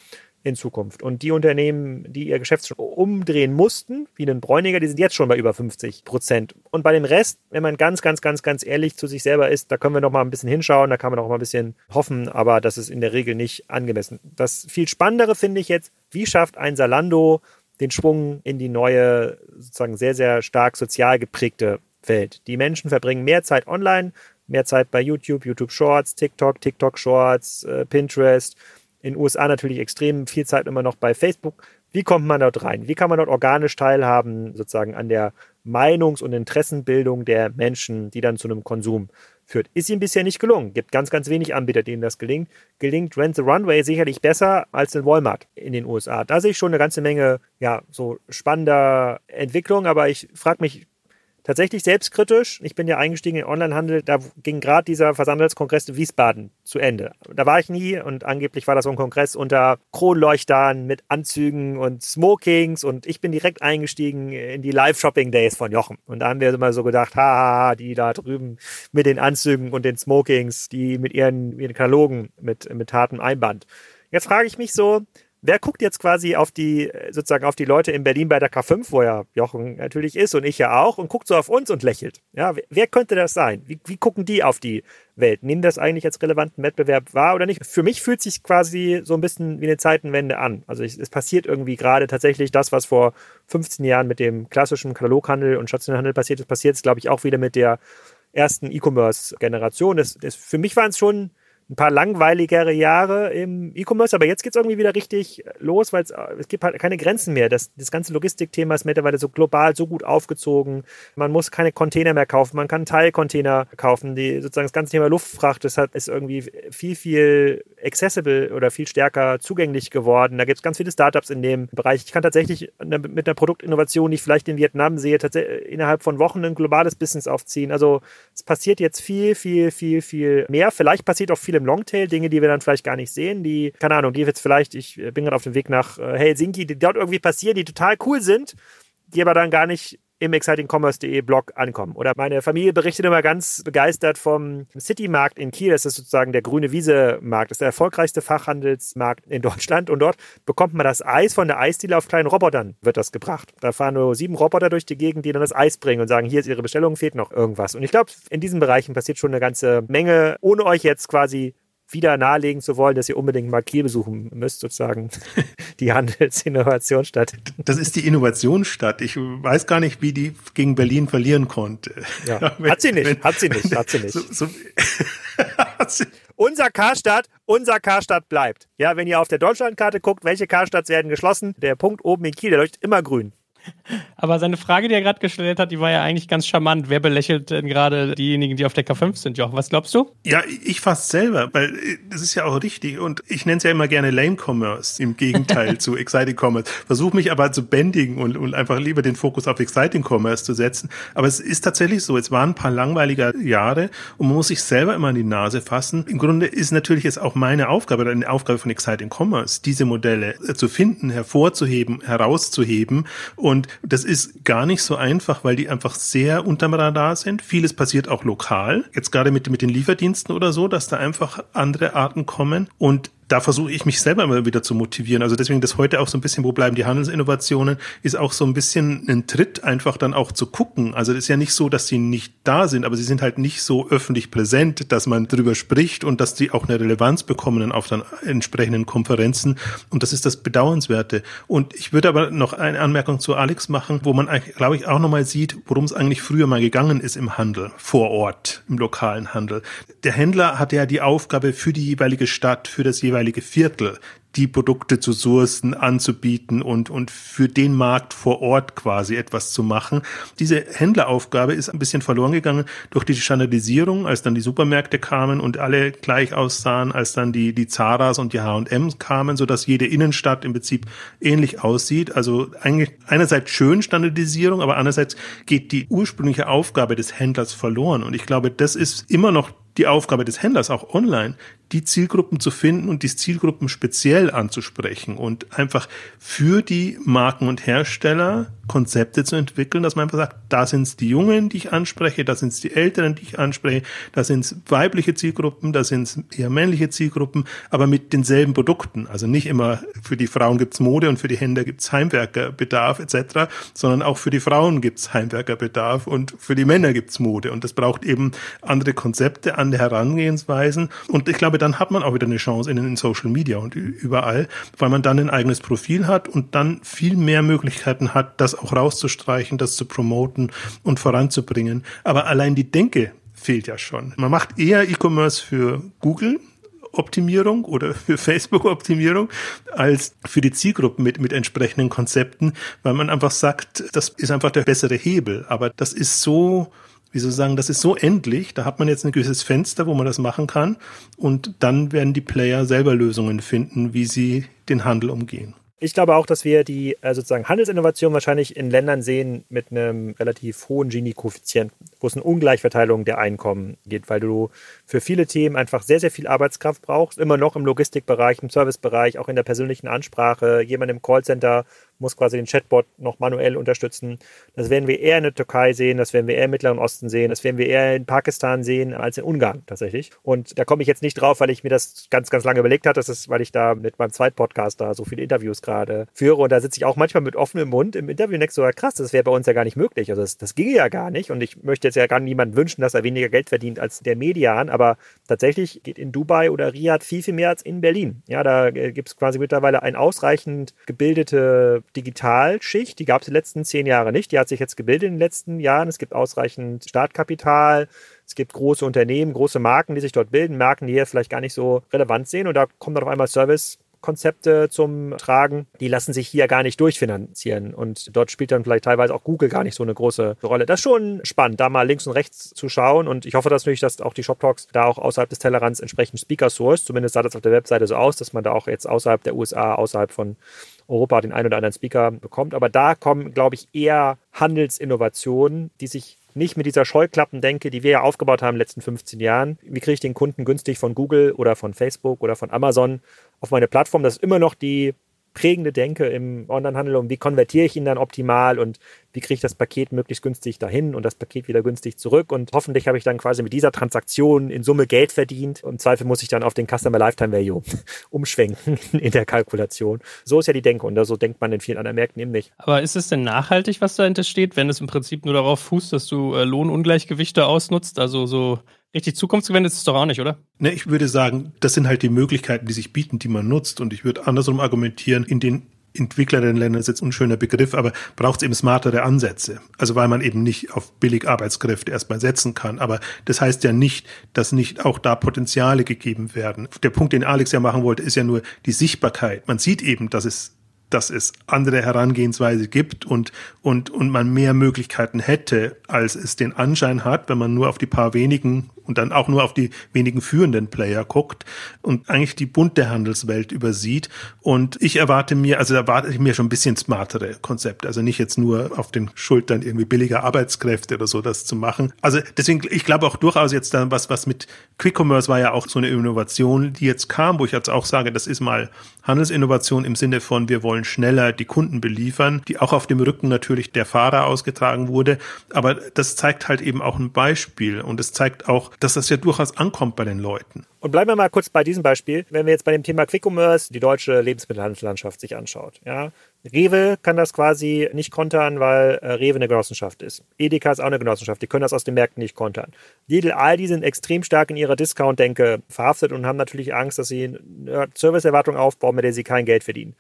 [SPEAKER 4] in Zukunft. Und die Unternehmen, die ihr Geschäft schon umdrehen mussten, wie einen Bräuniger, die sind jetzt schon bei über 50 Prozent. Und bei dem Rest, wenn man ganz, ganz, ganz, ganz ehrlich zu sich selber ist, da können wir noch mal ein bisschen hinschauen, da kann man auch mal ein bisschen hoffen, aber das ist in der Regel nicht angemessen. Das viel Spannendere finde ich jetzt, wie schafft ein Salando den Schwung in die neue, sozusagen sehr, sehr stark sozial geprägte Welt. Die Menschen verbringen mehr Zeit online, mehr Zeit bei YouTube, YouTube Shorts, TikTok, TikTok Shorts, äh, Pinterest. In den USA natürlich extrem viel Zeit immer noch bei Facebook. Wie kommt man dort rein? Wie kann man dort organisch teilhaben, sozusagen an der Meinungs- und Interessenbildung der Menschen, die dann zu einem Konsum führt? Ist ihm bisher nicht gelungen. Gibt ganz, ganz wenig Anbieter, denen das gelingt. Gelingt Rent the Runway sicherlich besser als in Walmart in den USA. Da sehe ich schon eine ganze Menge, ja, so spannender Entwicklung, aber ich frage mich, tatsächlich selbstkritisch. Ich bin ja eingestiegen in Onlinehandel. Da ging gerade dieser Versandhandelskongress in Wiesbaden zu Ende. Da war ich nie und angeblich war das so ein Kongress unter Kronleuchtern mit Anzügen und Smokings und ich bin direkt eingestiegen in die Live-Shopping-Days von Jochen. Und da haben wir immer so gedacht, haha, die da drüben mit den Anzügen und den Smokings, die mit ihren, ihren Katalogen mit, mit hartem Einband. Jetzt frage ich mich so, wer guckt jetzt quasi auf die, sozusagen auf die Leute in Berlin bei der K5, wo ja Jochen natürlich ist und ich ja auch, und guckt so auf uns und lächelt? Ja, wer könnte das sein? Wie, wie gucken die auf die Welt? Nehmen das eigentlich als relevanten Wettbewerb wahr oder nicht? Für mich fühlt sich quasi so ein bisschen wie eine Zeitenwende an. Also ich, es passiert irgendwie gerade tatsächlich das, was vor 15 Jahren mit dem klassischen Kataloghandel und stationären Handel passiert ist, passiert es, glaube ich, auch wieder mit der ersten E-Commerce-Generation. Das, das, für mich waren es schon ein paar langweiligere Jahre im E-Commerce, aber jetzt geht es irgendwie wieder richtig los, weil es gibt halt keine Grenzen mehr. Das, das ganze Logistikthema ist mittlerweile so global so gut aufgezogen. Man muss keine Container mehr kaufen, man kann Teilcontainer kaufen. Die, sozusagen das ganze Thema Luftfracht ist, halt, ist irgendwie viel, viel accessible oder viel stärker zugänglich geworden. Da gibt es ganz viele Startups in dem Bereich. Ich kann tatsächlich mit einer Produktinnovation, die ich vielleicht in Vietnam sehe, innerhalb von Wochen ein globales Business aufziehen. Also es passiert jetzt viel, viel, viel, viel mehr. Vielleicht passiert auch viel viel im Longtail, Dinge, die wir dann vielleicht gar nicht sehen, die, keine Ahnung, die jetzt vielleicht, ich bin gerade auf dem Weg nach äh, Helsinki, die dort irgendwie passieren, die total cool sind, die aber dann gar nicht im excitingcommerce.de Blog ankommen. Oder meine Familie berichtet immer ganz begeistert vom City-Markt in Kiel. Das ist sozusagen der grüne Wiese-Markt. Das ist der erfolgreichste Fachhandelsmarkt in Deutschland. Und dort bekommt man das Eis von der Eisdiele auf kleinen Robotern, wird das gebracht. Da fahren nur sieben Roboter durch die Gegend, die dann das Eis bringen und sagen, hier ist Ihre Bestellung, fehlt noch irgendwas. Und ich glaube, in diesen Bereichen passiert schon eine ganze Menge, ohne euch jetzt quasi wieder nahelegen zu wollen, dass ihr unbedingt mal Kiel besuchen müsst, sozusagen die Handelsinnovationsstadt.
[SPEAKER 3] Das ist die Innovationsstadt. Ich weiß gar nicht, wie die gegen Berlin verlieren konnte.
[SPEAKER 4] Ja. Wenn, hat sie nicht, wenn, hat sie nicht, hat sie nicht. So, so unser Karstadt, unser Karstadt bleibt. Ja, wenn ihr auf der Deutschlandkarte guckt, welche Karstadts werden geschlossen, der Punkt oben in Kiel, der leuchtet immer grün.
[SPEAKER 2] Aber seine Frage, die er gerade gestellt hat, die war ja eigentlich ganz charmant. Wer belächelt denn gerade diejenigen, die auf der K5 sind, Joch? Was glaubst du?
[SPEAKER 3] Ja, ich fast selber, weil äh, das ist ja auch richtig. Und ich nenne es ja immer gerne Lame Commerce, im Gegenteil zu Exciting Commerce. Versuche mich aber zu bändigen und, und einfach lieber den Fokus auf Exciting Commerce zu setzen. Aber es ist tatsächlich so, es waren ein paar langweilige Jahre und man muss sich selber immer an die Nase fassen. Im Grunde ist natürlich jetzt auch meine Aufgabe, oder eine Aufgabe von Exciting Commerce, diese Modelle äh, zu finden, hervorzuheben, herauszuheben und und das ist gar nicht so einfach, weil die einfach sehr unterm Radar sind. Vieles passiert auch lokal. Jetzt gerade mit, mit den Lieferdiensten oder so, dass da einfach andere Arten kommen. Und da versuche ich mich selber immer wieder zu motivieren. Also deswegen das heute auch so ein bisschen, wo bleiben die Handelsinnovationen, ist auch so ein bisschen ein Tritt, einfach dann auch zu gucken. Also das ist ja nicht so, dass sie nicht da sind, aber sie sind halt nicht so öffentlich präsent, dass man drüber spricht und dass die auch eine Relevanz bekommen auf dann entsprechenden Konferenzen. Und das ist das Bedauernswerte. Und ich würde aber noch eine Anmerkung zu Alex machen, wo man, glaube ich, auch nochmal sieht, worum es eigentlich früher mal gegangen ist im Handel, vor Ort, im lokalen Handel. Der Händler hatte ja die Aufgabe für die jeweilige Stadt, für das jeweilige jeweilige Viertel die Produkte zu sourcen, anzubieten und, und für den Markt vor Ort quasi etwas zu machen. Diese Händleraufgabe ist ein bisschen verloren gegangen durch die Standardisierung, als dann die Supermärkte kamen und alle gleich aussahen, als dann die, die Zaras und die H&M kamen, so jede Innenstadt im Prinzip ähnlich aussieht. Also eigentlich einerseits schön Standardisierung, aber andererseits geht die ursprüngliche Aufgabe des Händlers verloren. Und ich glaube, das ist immer noch die Aufgabe des Händlers auch online, die Zielgruppen zu finden und die Zielgruppen speziell anzusprechen und einfach für die Marken und Hersteller Konzepte zu entwickeln, dass man einfach sagt, da sind es die Jungen, die ich anspreche, da sind es die Älteren, die ich anspreche, da sind es weibliche Zielgruppen, da sind es eher männliche Zielgruppen, aber mit denselben Produkten. Also nicht immer für die Frauen gibt's Mode und für die Händler gibt's Heimwerkerbedarf etc., sondern auch für die Frauen gibt's Heimwerkerbedarf und für die Männer gibt's Mode. Und das braucht eben andere Konzepte, andere Herangehensweisen. Und ich glaube, dann hat man auch wieder eine Chance in den Social Media und überall, weil man dann ein eigenes Profil hat und dann viel mehr Möglichkeiten hat, das auch rauszustreichen, das zu promoten und voranzubringen. Aber allein die Denke fehlt ja schon. Man macht eher E-Commerce für Google, Optimierung oder für Facebook-Optimierung als für die Zielgruppen mit, mit entsprechenden Konzepten, weil man einfach sagt, das ist einfach der bessere Hebel. Aber das ist so, wie soll ich sagen, das ist so endlich, da hat man jetzt ein gewisses Fenster, wo man das machen kann und dann werden die Player selber Lösungen finden, wie sie den Handel umgehen.
[SPEAKER 4] Ich glaube auch, dass wir die äh, sozusagen Handelsinnovation wahrscheinlich in Ländern sehen mit einem relativ hohen Gini-Koeffizienten, wo es eine Ungleichverteilung der Einkommen geht, weil du für viele Themen einfach sehr, sehr viel Arbeitskraft brauchst, immer noch im Logistikbereich, im Servicebereich, auch in der persönlichen Ansprache. Jemand im Callcenter muss quasi den Chatbot noch manuell unterstützen. Das werden wir eher in der Türkei sehen, das werden wir eher im Mittleren Osten sehen, das werden wir eher in Pakistan sehen als in Ungarn tatsächlich. Und da komme ich jetzt nicht drauf, weil ich mir das ganz, ganz lange überlegt habe. Das ist, weil ich da mit meinem Zweitpodcast da so viele Interviews gerade führe. Und da sitze ich auch manchmal mit offenem Mund im Interview und denke so, krass, das wäre bei uns ja gar nicht möglich. Also das, das ginge ja gar nicht. Und ich möchte jetzt ja gar niemandem wünschen, dass er weniger Geld verdient als der Median. Aber tatsächlich geht in Dubai oder Riyadh viel, viel mehr als in Berlin. Ja, da äh, gibt es quasi mittlerweile ein ausreichend gebildete Digitalschicht. Die gab es die letzten zehn Jahre nicht. Die hat sich jetzt gebildet in den letzten Jahren. Es gibt ausreichend Startkapital. Es gibt große Unternehmen, große Marken, die sich dort bilden, Marken, die hier vielleicht gar nicht so relevant sehen. Und da kommt dann auf einmal Service Konzepte zum Tragen, die lassen sich hier gar nicht durchfinanzieren. Und dort spielt dann vielleicht teilweise auch Google gar nicht so eine große Rolle. Das ist schon spannend, da mal links und rechts zu schauen. Und ich hoffe dass natürlich, dass auch die Shop Talks da auch außerhalb des Tellerrands entsprechend Speaker Source, zumindest sah das auf der Webseite so aus, dass man da auch jetzt außerhalb der USA, außerhalb von Europa den einen oder anderen Speaker bekommt. Aber da kommen, glaube ich, eher Handelsinnovationen, die sich nicht mit dieser Scheuklappendenke, die wir ja aufgebaut haben in den letzten 15 Jahren. Wie kriege ich den Kunden günstig von Google oder von Facebook oder von Amazon auf meine Plattform? Das ist immer noch die prägende Denke im Onlinehandel und wie konvertiere ich ihn dann optimal und wie kriege ich das Paket möglichst günstig dahin und das Paket wieder günstig zurück und hoffentlich habe ich dann quasi mit dieser Transaktion in Summe Geld verdient. Im Zweifel muss ich dann auf den Customer Lifetime Value umschwenken in der Kalkulation. So ist ja die Denke und so denkt man in vielen anderen Märkten eben nicht.
[SPEAKER 2] Aber ist es denn nachhaltig, was dahinter steht, wenn es im Prinzip nur darauf fußt, dass du äh, Lohnungleichgewichte ausnutzt, also so Richtig zukunftsgewendet ist es doch auch nicht, oder?
[SPEAKER 3] Ne, ich würde sagen, das sind halt die Möglichkeiten, die sich bieten, die man nutzt. Und ich würde andersrum argumentieren, in den entwickleren Ländern ist jetzt ein schöner Begriff, aber braucht es eben smartere Ansätze. Also weil man eben nicht auf billig Arbeitskräfte erstmal setzen kann. Aber das heißt ja nicht, dass nicht auch da Potenziale gegeben werden. Der Punkt, den Alex ja machen wollte, ist ja nur die Sichtbarkeit. Man sieht eben, dass es dass es andere Herangehensweise gibt und, und, und man mehr Möglichkeiten hätte, als es den Anschein hat, wenn man nur auf die paar wenigen und dann auch nur auf die wenigen führenden Player guckt und eigentlich die bunte Handelswelt übersieht. Und ich erwarte mir, also erwarte ich mir schon ein bisschen smartere Konzepte. Also nicht jetzt nur auf den Schultern irgendwie billiger Arbeitskräfte oder so das zu machen. Also deswegen, ich glaube auch durchaus jetzt dann was, was mit Quick Commerce war ja auch so eine Innovation, die jetzt kam, wo ich jetzt auch sage, das ist mal Handelsinnovation im Sinne von, wir wollen schneller die Kunden beliefern, die auch auf dem Rücken natürlich der Fahrer ausgetragen wurde. Aber das zeigt halt eben auch ein Beispiel und es zeigt auch, dass das ja durchaus ankommt bei den Leuten.
[SPEAKER 4] Und bleiben wir mal kurz bei diesem Beispiel. Wenn wir jetzt bei dem Thema Quick Commerce die deutsche Lebensmittelhandelslandschaft sich anschaut. Ja, Rewe kann das quasi nicht kontern, weil äh, Rewe eine Genossenschaft ist. Edeka ist auch eine Genossenschaft. Die können das aus den Märkten nicht kontern. Lidl, Aldi sind extrem stark in ihrer Discount-Denke verhaftet und haben natürlich Angst, dass sie eine Serviceerwartung aufbauen, mit der sie kein Geld verdienen.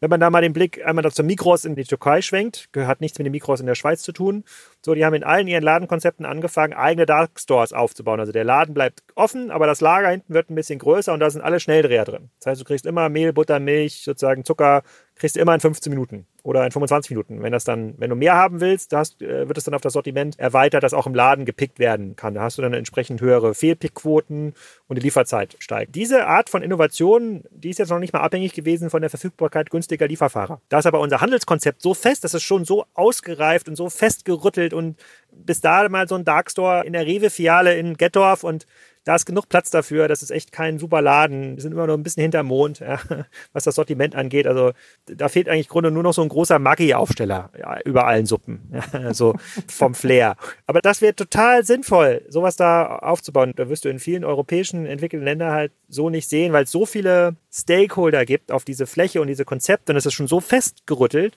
[SPEAKER 4] Wenn man da mal den Blick einmal zum Mikros in die Türkei schwenkt, hat nichts mit dem Mikros in der Schweiz zu tun. So, die haben in allen ihren Ladenkonzepten angefangen, eigene Dark Stores aufzubauen. Also der Laden bleibt offen, aber das Lager hinten wird ein bisschen größer und da sind alle Schnelldreher drin. Das heißt, du kriegst immer Mehl, Butter, Milch, sozusagen Zucker, kriegst du immer in 15 Minuten oder in 25 Minuten. Wenn das dann, wenn du mehr haben willst, hast, äh, wird es dann auf das Sortiment erweitert, das auch im Laden gepickt werden kann. Da hast du dann entsprechend höhere Fehlpickquoten und die Lieferzeit steigt. Diese Art von Innovation, die ist jetzt noch nicht mal abhängig gewesen von der Verfügbarkeit günstiger Lieferfahrer. Da ist aber unser Handelskonzept so fest, dass es schon so ausgereift und so festgerüttelt und bis da mal so ein Darkstore in der Rewe-Filiale in Gettorf und da ist genug Platz dafür. Das ist echt kein super Laden. Wir sind immer noch ein bisschen hinterm Mond, ja, was das Sortiment angeht. Also da fehlt eigentlich im Grunde nur noch so ein großer Maggi-Aufsteller ja, über allen Suppen. Ja, so vom Flair. Aber das wäre total sinnvoll, sowas da aufzubauen. Da wirst du in vielen europäischen entwickelten Ländern halt so nicht sehen, weil es so viele Stakeholder gibt auf diese Fläche und diese Konzepte und es ist schon so festgerüttelt,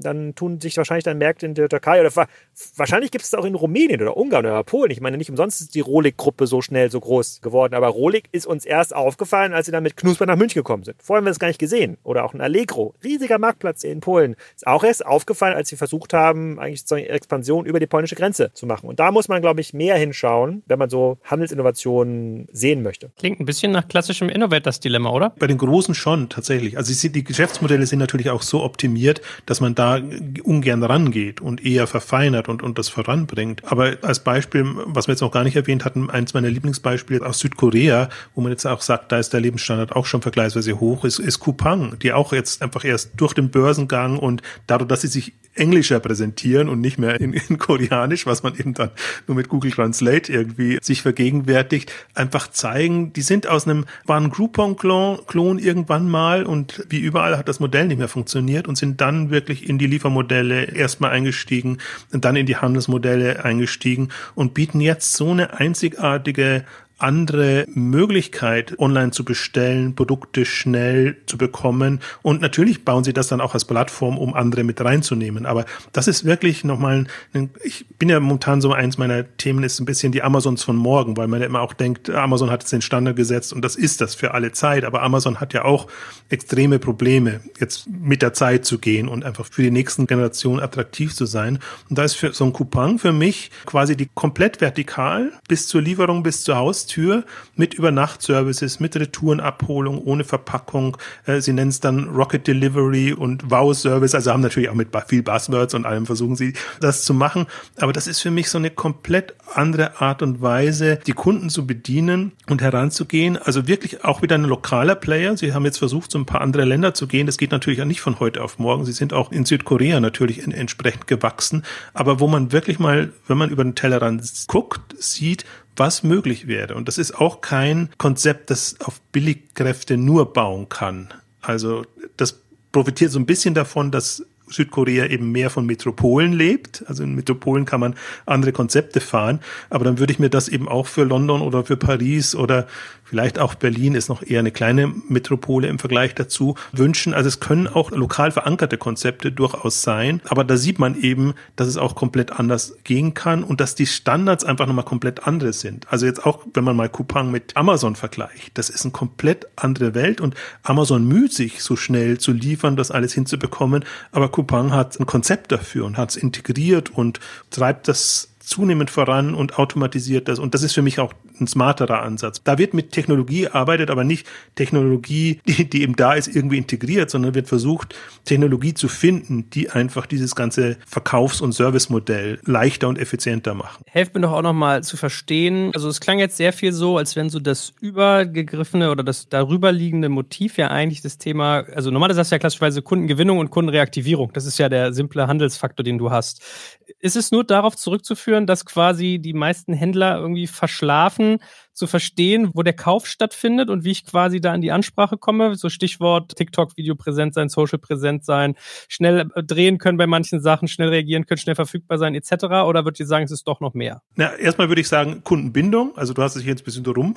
[SPEAKER 4] dann tun sich wahrscheinlich dann Märkte in der Türkei oder wahrscheinlich gibt es auch in Rumänien oder Ungarn oder Polen. Ich meine, nicht umsonst ist die Rolik-Gruppe so schnell so groß geworden. Aber Rolik ist uns erst aufgefallen, als sie dann mit Knusper nach München gekommen sind. Vorher haben wir es gar nicht gesehen. Oder auch ein Allegro, riesiger Marktplatz in Polen, ist auch erst aufgefallen, als sie versucht haben, eigentlich sozusagen Expansion über die polnische Grenze zu machen. Und da muss man, glaube ich, mehr hinschauen, wenn man so Handelsinnovationen sehen möchte.
[SPEAKER 2] Klingt ein bisschen nach klassischem Innovators-Dilemma, oder?
[SPEAKER 3] Bei den Großen schon, tatsächlich. Also die Geschäftsmodelle sind natürlich auch so optimiert, dass man da ungern rangeht und eher verfeinert und, und das voranbringt. Aber als Beispiel, was wir jetzt noch gar nicht erwähnt hatten, eins meiner Lieblingsbeispiele aus Südkorea, wo man jetzt auch sagt, da ist der Lebensstandard auch schon vergleichsweise hoch, ist, ist Kupang, die auch jetzt einfach erst durch den Börsengang und dadurch, dass sie sich englischer präsentieren und nicht mehr in, in Koreanisch, was man eben dann nur mit Google Translate irgendwie sich vergegenwärtigt, einfach zeigen, die sind aus einem, waren Groupon-Klon irgendwann mal und wie überall hat das Modell nicht mehr funktioniert und sind dann wirklich in die Liefermodelle erstmal eingestiegen dann in die Handelsmodelle eingestiegen und bieten jetzt so eine einzigartige andere Möglichkeit, online zu bestellen, Produkte schnell zu bekommen. Und natürlich bauen sie das dann auch als Plattform, um andere mit reinzunehmen. Aber das ist wirklich nochmal, ein, ich bin ja momentan so eins meiner Themen ist ein bisschen die Amazons von morgen, weil man ja immer auch denkt, Amazon hat jetzt den Standard gesetzt und das ist das für alle Zeit. Aber Amazon hat ja auch extreme Probleme, jetzt mit der Zeit zu gehen und einfach für die nächsten Generationen attraktiv zu sein. Und da ist für so ein Coupon für mich quasi die komplett vertikal bis zur Lieferung, bis zur Haus Haustür mit Übernachtservices, mit Retourenabholung, ohne Verpackung. Äh, sie nennen es dann Rocket Delivery und Wow Service. Also haben natürlich auch mit viel Buzzwords und allem versuchen sie das zu machen. Aber das ist für mich so eine komplett andere Art und Weise, die Kunden zu bedienen und heranzugehen. Also wirklich auch wieder ein lokaler Player. Sie haben jetzt versucht, so ein paar andere Länder zu gehen. Das geht natürlich auch nicht von heute auf morgen. Sie sind auch in Südkorea natürlich entsprechend gewachsen. Aber wo man wirklich mal, wenn man über den Tellerrand guckt, sieht, was möglich wäre. Und das ist auch kein Konzept, das auf Billigkräfte nur bauen kann. Also das profitiert so ein bisschen davon, dass Südkorea eben mehr von Metropolen lebt. Also in Metropolen kann man andere Konzepte fahren. Aber dann würde ich mir das eben auch für London oder für Paris oder vielleicht auch Berlin ist noch eher eine kleine Metropole im Vergleich dazu wünschen. Also es können auch lokal verankerte Konzepte durchaus sein. Aber da sieht man eben, dass es auch komplett anders gehen kann und dass die Standards einfach nochmal komplett andere sind. Also jetzt auch, wenn man mal Coupang mit Amazon vergleicht, das ist eine komplett andere Welt und Amazon müht sich so schnell zu liefern, das alles hinzubekommen. Aber Coupang hat ein Konzept dafür und hat es integriert und treibt das zunehmend voran und automatisiert das. Und das ist für mich auch ein smarterer Ansatz. Da wird mit Technologie arbeitet, aber nicht Technologie, die, die eben da ist, irgendwie integriert, sondern wird versucht, Technologie zu finden, die einfach dieses ganze Verkaufs- und Servicemodell leichter und effizienter machen.
[SPEAKER 2] Helft mir doch auch nochmal zu verstehen. Also es klang jetzt sehr viel so, als wenn so das übergegriffene oder das darüberliegende Motiv ja eigentlich das Thema, also normalerweise hast du ja klassischerweise Kundengewinnung und Kundenreaktivierung. Das ist ja der simple Handelsfaktor, den du hast. Ist es nur darauf zurückzuführen, dass quasi die meisten Händler irgendwie verschlafen, zu verstehen, wo der Kauf stattfindet und wie ich quasi da an die Ansprache komme? So Stichwort TikTok-Video präsent sein, Social präsent sein, schnell äh, drehen können bei manchen Sachen, schnell reagieren können, schnell verfügbar sein, etc. Oder würdet ihr sagen, es ist doch noch mehr?
[SPEAKER 3] Na, erstmal würde ich sagen, Kundenbindung. Also du hast es jetzt ein bisschen rum.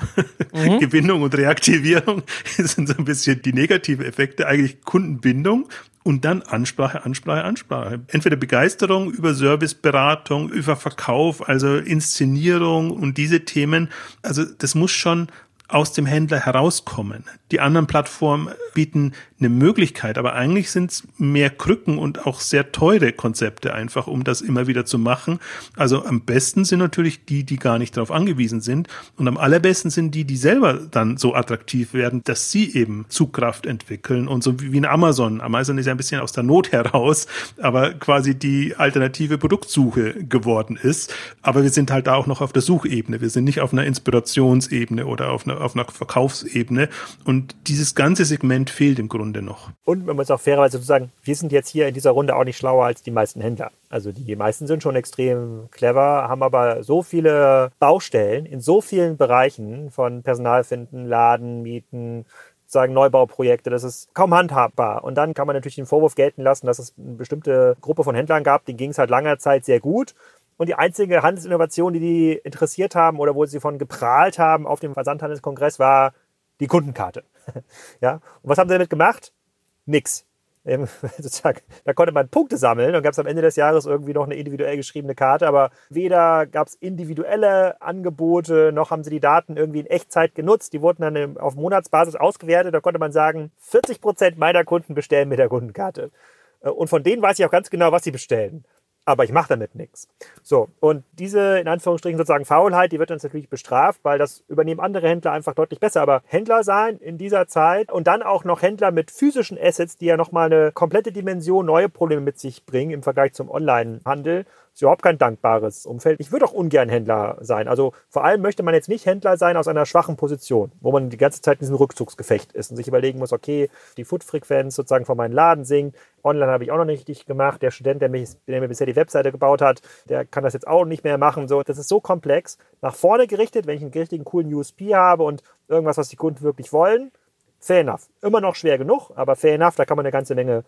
[SPEAKER 3] Mhm. Gewinnung und Reaktivierung sind so ein bisschen die negative Effekte. Eigentlich Kundenbindung und dann Ansprache, Ansprache, Ansprache. Entweder Begeisterung über Serviceberatung, über Verkauf, also Inszenierung und diese Themen. Also das muss schon aus dem Händler herauskommen. Die anderen Plattformen bieten eine Möglichkeit, aber eigentlich sind es mehr Krücken und auch sehr teure Konzepte einfach, um das immer wieder zu machen. Also am besten sind natürlich die, die gar nicht darauf angewiesen sind und am allerbesten sind die, die selber dann so attraktiv werden, dass sie eben Zugkraft entwickeln und so wie in Amazon. Amazon ist ja ein bisschen aus der Not heraus, aber quasi die alternative Produktsuche geworden ist. Aber wir sind halt da auch noch auf der Suchebene. Wir sind nicht auf einer Inspirationsebene oder auf einer auf einer Verkaufsebene. Und dieses ganze Segment fehlt im Grunde noch.
[SPEAKER 4] Und man muss auch fairerweise sagen, wir sind jetzt hier in dieser Runde auch nicht schlauer als die meisten Händler. Also die meisten sind schon extrem clever, haben aber so viele Baustellen in so vielen Bereichen von Personal finden, Laden, Mieten, sagen Neubauprojekte, das ist kaum handhabbar. Und dann kann man natürlich den Vorwurf gelten lassen, dass es eine bestimmte Gruppe von Händlern gab, denen ging es halt langer Zeit sehr gut. Und die einzige Handelsinnovation, die die interessiert haben oder wo sie von geprahlt haben auf dem Versandhandelskongress, war die Kundenkarte. ja. Und was haben sie damit gemacht? Nix. sozusagen, da konnte man Punkte sammeln und gab es am Ende des Jahres irgendwie noch eine individuell geschriebene Karte, aber weder gab es individuelle Angebote, noch haben sie die Daten irgendwie in Echtzeit genutzt. Die wurden dann auf Monatsbasis ausgewertet. Da konnte man sagen, 40 Prozent meiner Kunden bestellen mit der Kundenkarte. Äh, und von denen weiß ich auch ganz genau, was sie bestellen aber ich mache damit nichts. So, und diese in Anführungsstrichen sozusagen Faulheit, die wird uns natürlich bestraft, weil das übernehmen andere Händler einfach deutlich besser. Aber Händler sein in dieser Zeit und dann auch noch Händler mit physischen Assets, die ja nochmal eine komplette Dimension neue Probleme mit sich bringen im Vergleich zum Online-Handel, ist überhaupt kein dankbares Umfeld. Ich würde auch ungern Händler sein. Also vor allem möchte man jetzt nicht Händler sein aus einer schwachen Position, wo man die ganze Zeit in diesem Rückzugsgefecht ist und sich überlegen muss, okay, die Footfrequenz sozusagen von meinem Laden sinkt. Online habe ich auch noch nicht richtig gemacht. Der Student, der, mich, der mir bisher die Webseite gebaut hat, der kann das jetzt auch nicht mehr machen. So, das ist so komplex. Nach vorne gerichtet, wenn ich einen richtigen coolen USP habe und irgendwas, was die Kunden wirklich wollen, fair enough. Immer noch schwer genug, aber fair enough, da kann man eine ganze Menge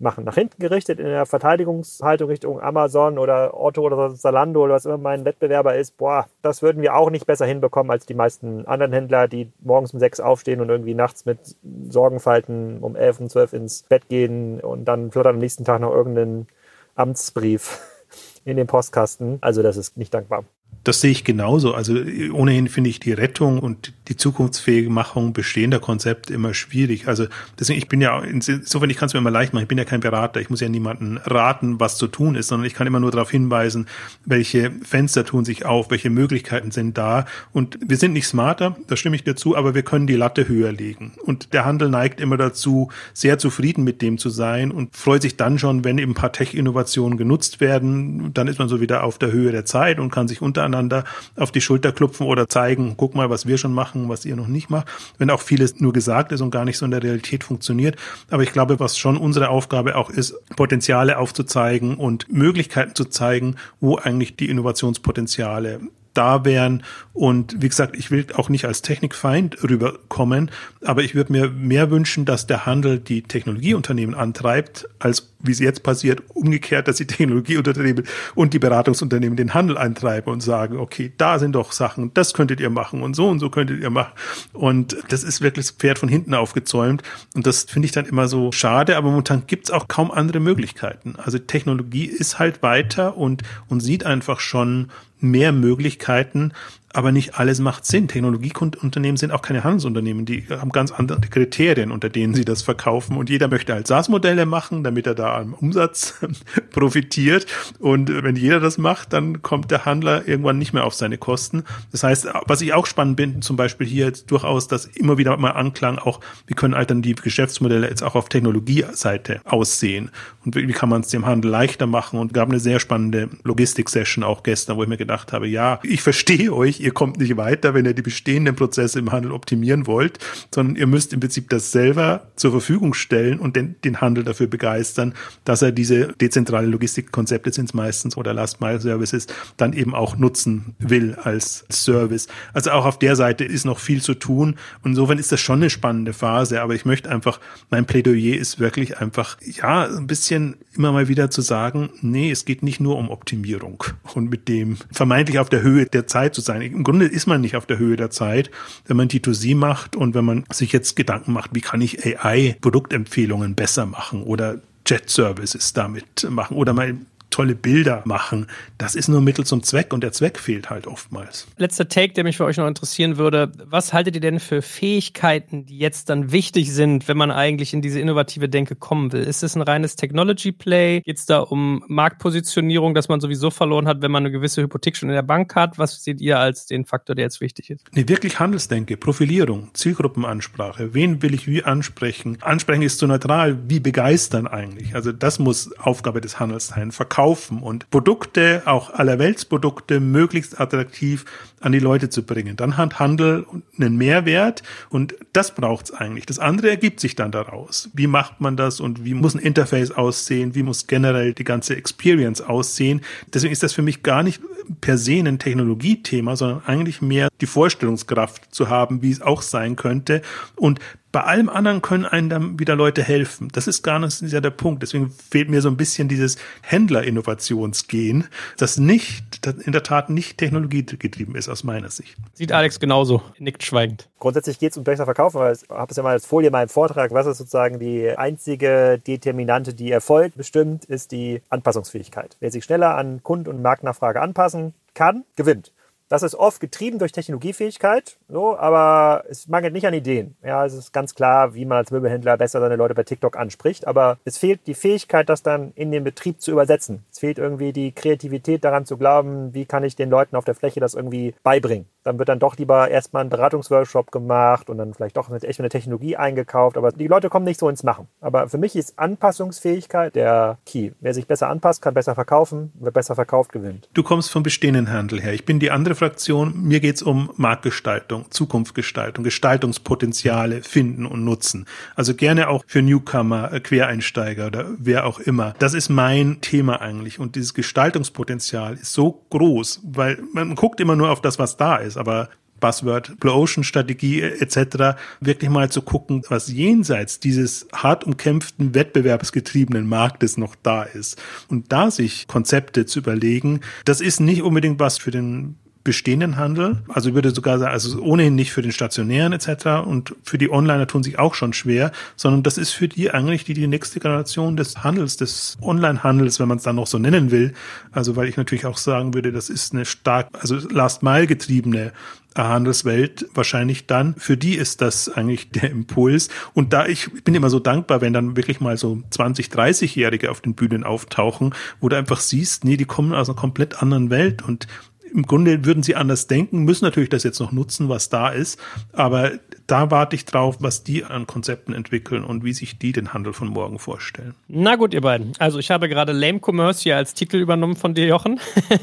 [SPEAKER 4] machen. Nach hinten gerichtet in der Verteidigungshaltung Richtung Amazon oder Otto oder Zalando oder was immer mein Wettbewerber ist, boah, das würden wir auch nicht besser hinbekommen als die meisten anderen Händler, die morgens um sechs aufstehen und irgendwie nachts mit Sorgenfalten um elf und zwölf ins Bett gehen und dann flittert am nächsten Tag noch irgendeinen Amtsbrief in den Postkasten. Also das ist nicht dankbar.
[SPEAKER 3] Das sehe ich genauso. Also ohnehin finde ich die Rettung und die zukunftsfähige Machung bestehender Konzepte immer schwierig. Also deswegen, ich bin ja, insofern, ich kann es mir immer leicht machen. Ich bin ja kein Berater. Ich muss ja niemanden raten, was zu tun ist, sondern ich kann immer nur darauf hinweisen, welche Fenster tun sich auf, welche Möglichkeiten sind da. Und wir sind nicht smarter, da stimme ich dir zu, aber wir können die Latte höher legen. Und der Handel neigt immer dazu, sehr zufrieden mit dem zu sein und freut sich dann schon, wenn eben ein paar Tech-Innovationen genutzt werden. Dann ist man so wieder auf der Höhe der Zeit und kann sich unter untereinander auf die Schulter klopfen oder zeigen, guck mal, was wir schon machen, was ihr noch nicht macht. Wenn auch vieles nur gesagt ist und gar nicht so in der Realität funktioniert. Aber ich glaube, was schon unsere Aufgabe auch ist, Potenziale aufzuzeigen und Möglichkeiten zu zeigen, wo eigentlich die Innovationspotenziale da wären. Und wie gesagt, ich will auch nicht als Technikfeind rüberkommen, aber ich würde mir mehr wünschen, dass der Handel die Technologieunternehmen antreibt, als wie es jetzt passiert, umgekehrt, dass die Technologieunternehmen und die Beratungsunternehmen den Handel antreiben und sagen, okay, da sind doch Sachen, das könntet ihr machen und so und so könntet ihr machen. Und das ist wirklich das Pferd von hinten aufgezäumt. Und das finde ich dann immer so schade, aber momentan gibt es auch kaum andere Möglichkeiten. Also Technologie ist halt weiter und, und sieht einfach schon mehr Möglichkeiten, aber nicht alles macht Sinn. Technologieunternehmen sind auch keine Handelsunternehmen, die haben ganz andere Kriterien, unter denen sie das verkaufen. Und jeder möchte halt SaaS-Modelle machen, damit er da am Umsatz profitiert. Und wenn jeder das macht, dann kommt der Handler irgendwann nicht mehr auf seine Kosten. Das heißt, was ich auch spannend bin, zum Beispiel hier jetzt durchaus, dass immer wieder mal anklang, auch wie können alternative Geschäftsmodelle jetzt auch auf Technologieseite aussehen und wie kann man es dem Handel leichter machen. Und gab eine sehr spannende Logistik-Session auch gestern, wo ich mir gedacht habe, ja, ich verstehe euch, ihr kommt nicht weiter, wenn ihr die bestehenden Prozesse im Handel optimieren wollt, sondern ihr müsst im Prinzip das selber zur Verfügung stellen und den, den Handel dafür begeistern, dass er diese dezentrale Logistikkonzepte sind es meistens oder Last Mile Services dann eben auch nutzen will als Service. Also auch auf der Seite ist noch viel zu tun. Und insofern ist das schon eine spannende Phase, aber ich möchte einfach, mein Plädoyer ist wirklich einfach, ja, ein bisschen immer mal wieder zu sagen, nee, es geht nicht nur um Optimierung und mit dem vermeintlich auf der Höhe der Zeit zu sein im Grunde ist man nicht auf der Höhe der Zeit, wenn man D2C macht und wenn man sich jetzt Gedanken macht, wie kann ich AI-Produktempfehlungen besser machen oder Jet-Services damit machen oder mal tolle Bilder machen. Das ist nur Mittel zum Zweck und der Zweck fehlt halt oftmals.
[SPEAKER 2] Letzter Take, der mich für euch noch interessieren würde. Was haltet ihr denn für Fähigkeiten, die jetzt dann wichtig sind, wenn man eigentlich in diese innovative Denke kommen will? Ist es ein reines Technology Play? Geht es da um Marktpositionierung, dass man sowieso verloren hat, wenn man eine gewisse Hypothek schon in der Bank hat? Was seht ihr als den Faktor, der jetzt wichtig ist?
[SPEAKER 3] Nee, wirklich Handelsdenke, Profilierung, Zielgruppenansprache. Wen will ich wie ansprechen? Ansprechen ist so neutral wie begeistern eigentlich. Also das muss Aufgabe des Handels sein. Verkaufen verkaufen und Produkte, auch allerweltsprodukte, möglichst attraktiv an die Leute zu bringen. Dann hat Handel einen Mehrwert und das braucht's eigentlich. Das andere ergibt sich dann daraus. Wie macht man das und wie muss ein Interface aussehen? Wie muss generell die ganze Experience aussehen? Deswegen ist das für mich gar nicht per se ein Technologiethema, sondern eigentlich mehr die Vorstellungskraft zu haben, wie es auch sein könnte. Und bei allem anderen können einem dann wieder Leute helfen. Das ist gar nicht ja der Punkt. Deswegen fehlt mir so ein bisschen dieses Händler-Innovationsgehen, das nicht, das in der Tat nicht technologiegetrieben ist, aus meiner Sicht.
[SPEAKER 2] Sieht Alex genauso, nickt schweigend.
[SPEAKER 4] Grundsätzlich geht es um besser verkaufen, weil ich habe es ja mal als Folie in meinem Vortrag, was ist sozusagen die einzige Determinante, die Erfolg bestimmt, ist die Anpassungsfähigkeit. Wer sich schneller an Kund- und Marktnachfrage anpassen kann, gewinnt. Das ist oft getrieben durch Technologiefähigkeit, so, aber es mangelt nicht an Ideen. Ja, es ist ganz klar, wie man als Möbelhändler besser seine Leute bei TikTok anspricht, aber es fehlt die Fähigkeit, das dann in den Betrieb zu übersetzen. Es fehlt irgendwie die Kreativität daran zu glauben, wie kann ich den Leuten auf der Fläche das irgendwie beibringen. Dann wird dann doch lieber erstmal ein Beratungsworkshop gemacht und dann vielleicht doch mit echt eine Technologie eingekauft, aber die Leute kommen nicht so ins Machen. Aber für mich ist Anpassungsfähigkeit der Key. Wer sich besser anpasst, kann besser verkaufen, wer besser verkauft, gewinnt.
[SPEAKER 3] Du kommst vom bestehenden Handel her. Ich bin die andere Fraktion. Mir geht's um Marktgestaltung, Zukunftsgestaltung, Gestaltungspotenziale finden und nutzen. Also gerne auch für Newcomer, äh, Quereinsteiger oder wer auch immer. Das ist mein Thema eigentlich. Und dieses Gestaltungspotenzial ist so groß, weil man guckt immer nur auf das, was da ist, aber Buzzword, Blue Ocean Strategie etc., wirklich mal zu gucken, was jenseits dieses hart umkämpften, wettbewerbsgetriebenen Marktes noch da ist. Und da sich Konzepte zu überlegen, das ist nicht unbedingt was für den bestehenden Handel. Also ich würde sogar sagen, also ohnehin nicht für den stationären etc. und für die Onliner tun sich auch schon schwer, sondern das ist für die eigentlich die, die nächste Generation des Handels, des Online-Handels, wenn man es dann noch so nennen will. Also weil ich natürlich auch sagen würde, das ist eine stark, also Last-Mile getriebene Handelswelt wahrscheinlich dann. Für die ist das eigentlich der Impuls. Und da ich bin immer so dankbar, wenn dann wirklich mal so 20, 30-Jährige auf den Bühnen auftauchen, wo du einfach siehst, nee, die kommen aus einer komplett anderen Welt und im Grunde würden sie anders denken, müssen natürlich das jetzt noch nutzen, was da ist. Aber da warte ich drauf, was die an Konzepten entwickeln und wie sich die den Handel von morgen vorstellen.
[SPEAKER 2] Na gut, ihr beiden. Also ich habe gerade Lame Commerce hier als Titel übernommen von dir, Jochen.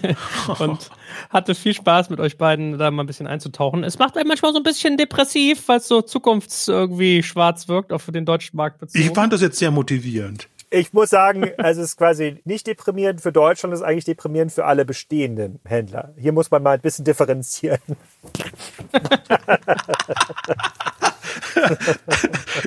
[SPEAKER 2] und hatte viel Spaß mit euch beiden da mal ein bisschen einzutauchen. Es macht einen manchmal so ein bisschen depressiv, weil es so zukunfts irgendwie schwarz wirkt, auch für den deutschen Markt bezogen.
[SPEAKER 3] Ich fand das jetzt sehr motivierend.
[SPEAKER 4] Ich muss sagen, also es ist quasi nicht deprimierend für Deutschland, es ist eigentlich deprimierend für alle bestehenden Händler. Hier muss man mal ein bisschen differenzieren.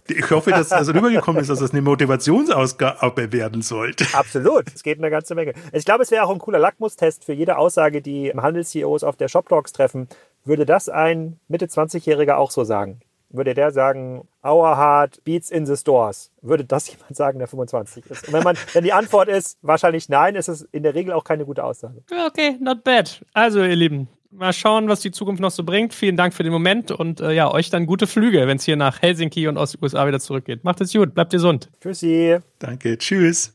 [SPEAKER 3] ich hoffe, dass also rübergekommen ist, dass das eine Motivationsausgabe werden sollte.
[SPEAKER 4] Absolut, es geht eine ganze Menge. Ich glaube, es wäre auch ein cooler Lackmustest für jede Aussage, die Handels-CEOs auf der Shop Talks treffen. Würde das ein Mitte 20-Jähriger auch so sagen? Würde der sagen, Our Heart beats in the stores. Würde das jemand sagen, der 25 ist? Und wenn man, wenn die Antwort ist wahrscheinlich nein, ist es in der Regel auch keine gute Aussage.
[SPEAKER 2] Okay, not bad. Also, ihr Lieben, mal schauen, was die Zukunft noch so bringt. Vielen Dank für den Moment und äh, ja, euch dann gute Flüge, wenn es hier nach Helsinki und aus den USA wieder zurückgeht. Macht es gut, bleibt gesund.
[SPEAKER 4] Tschüssi.
[SPEAKER 3] Danke, tschüss.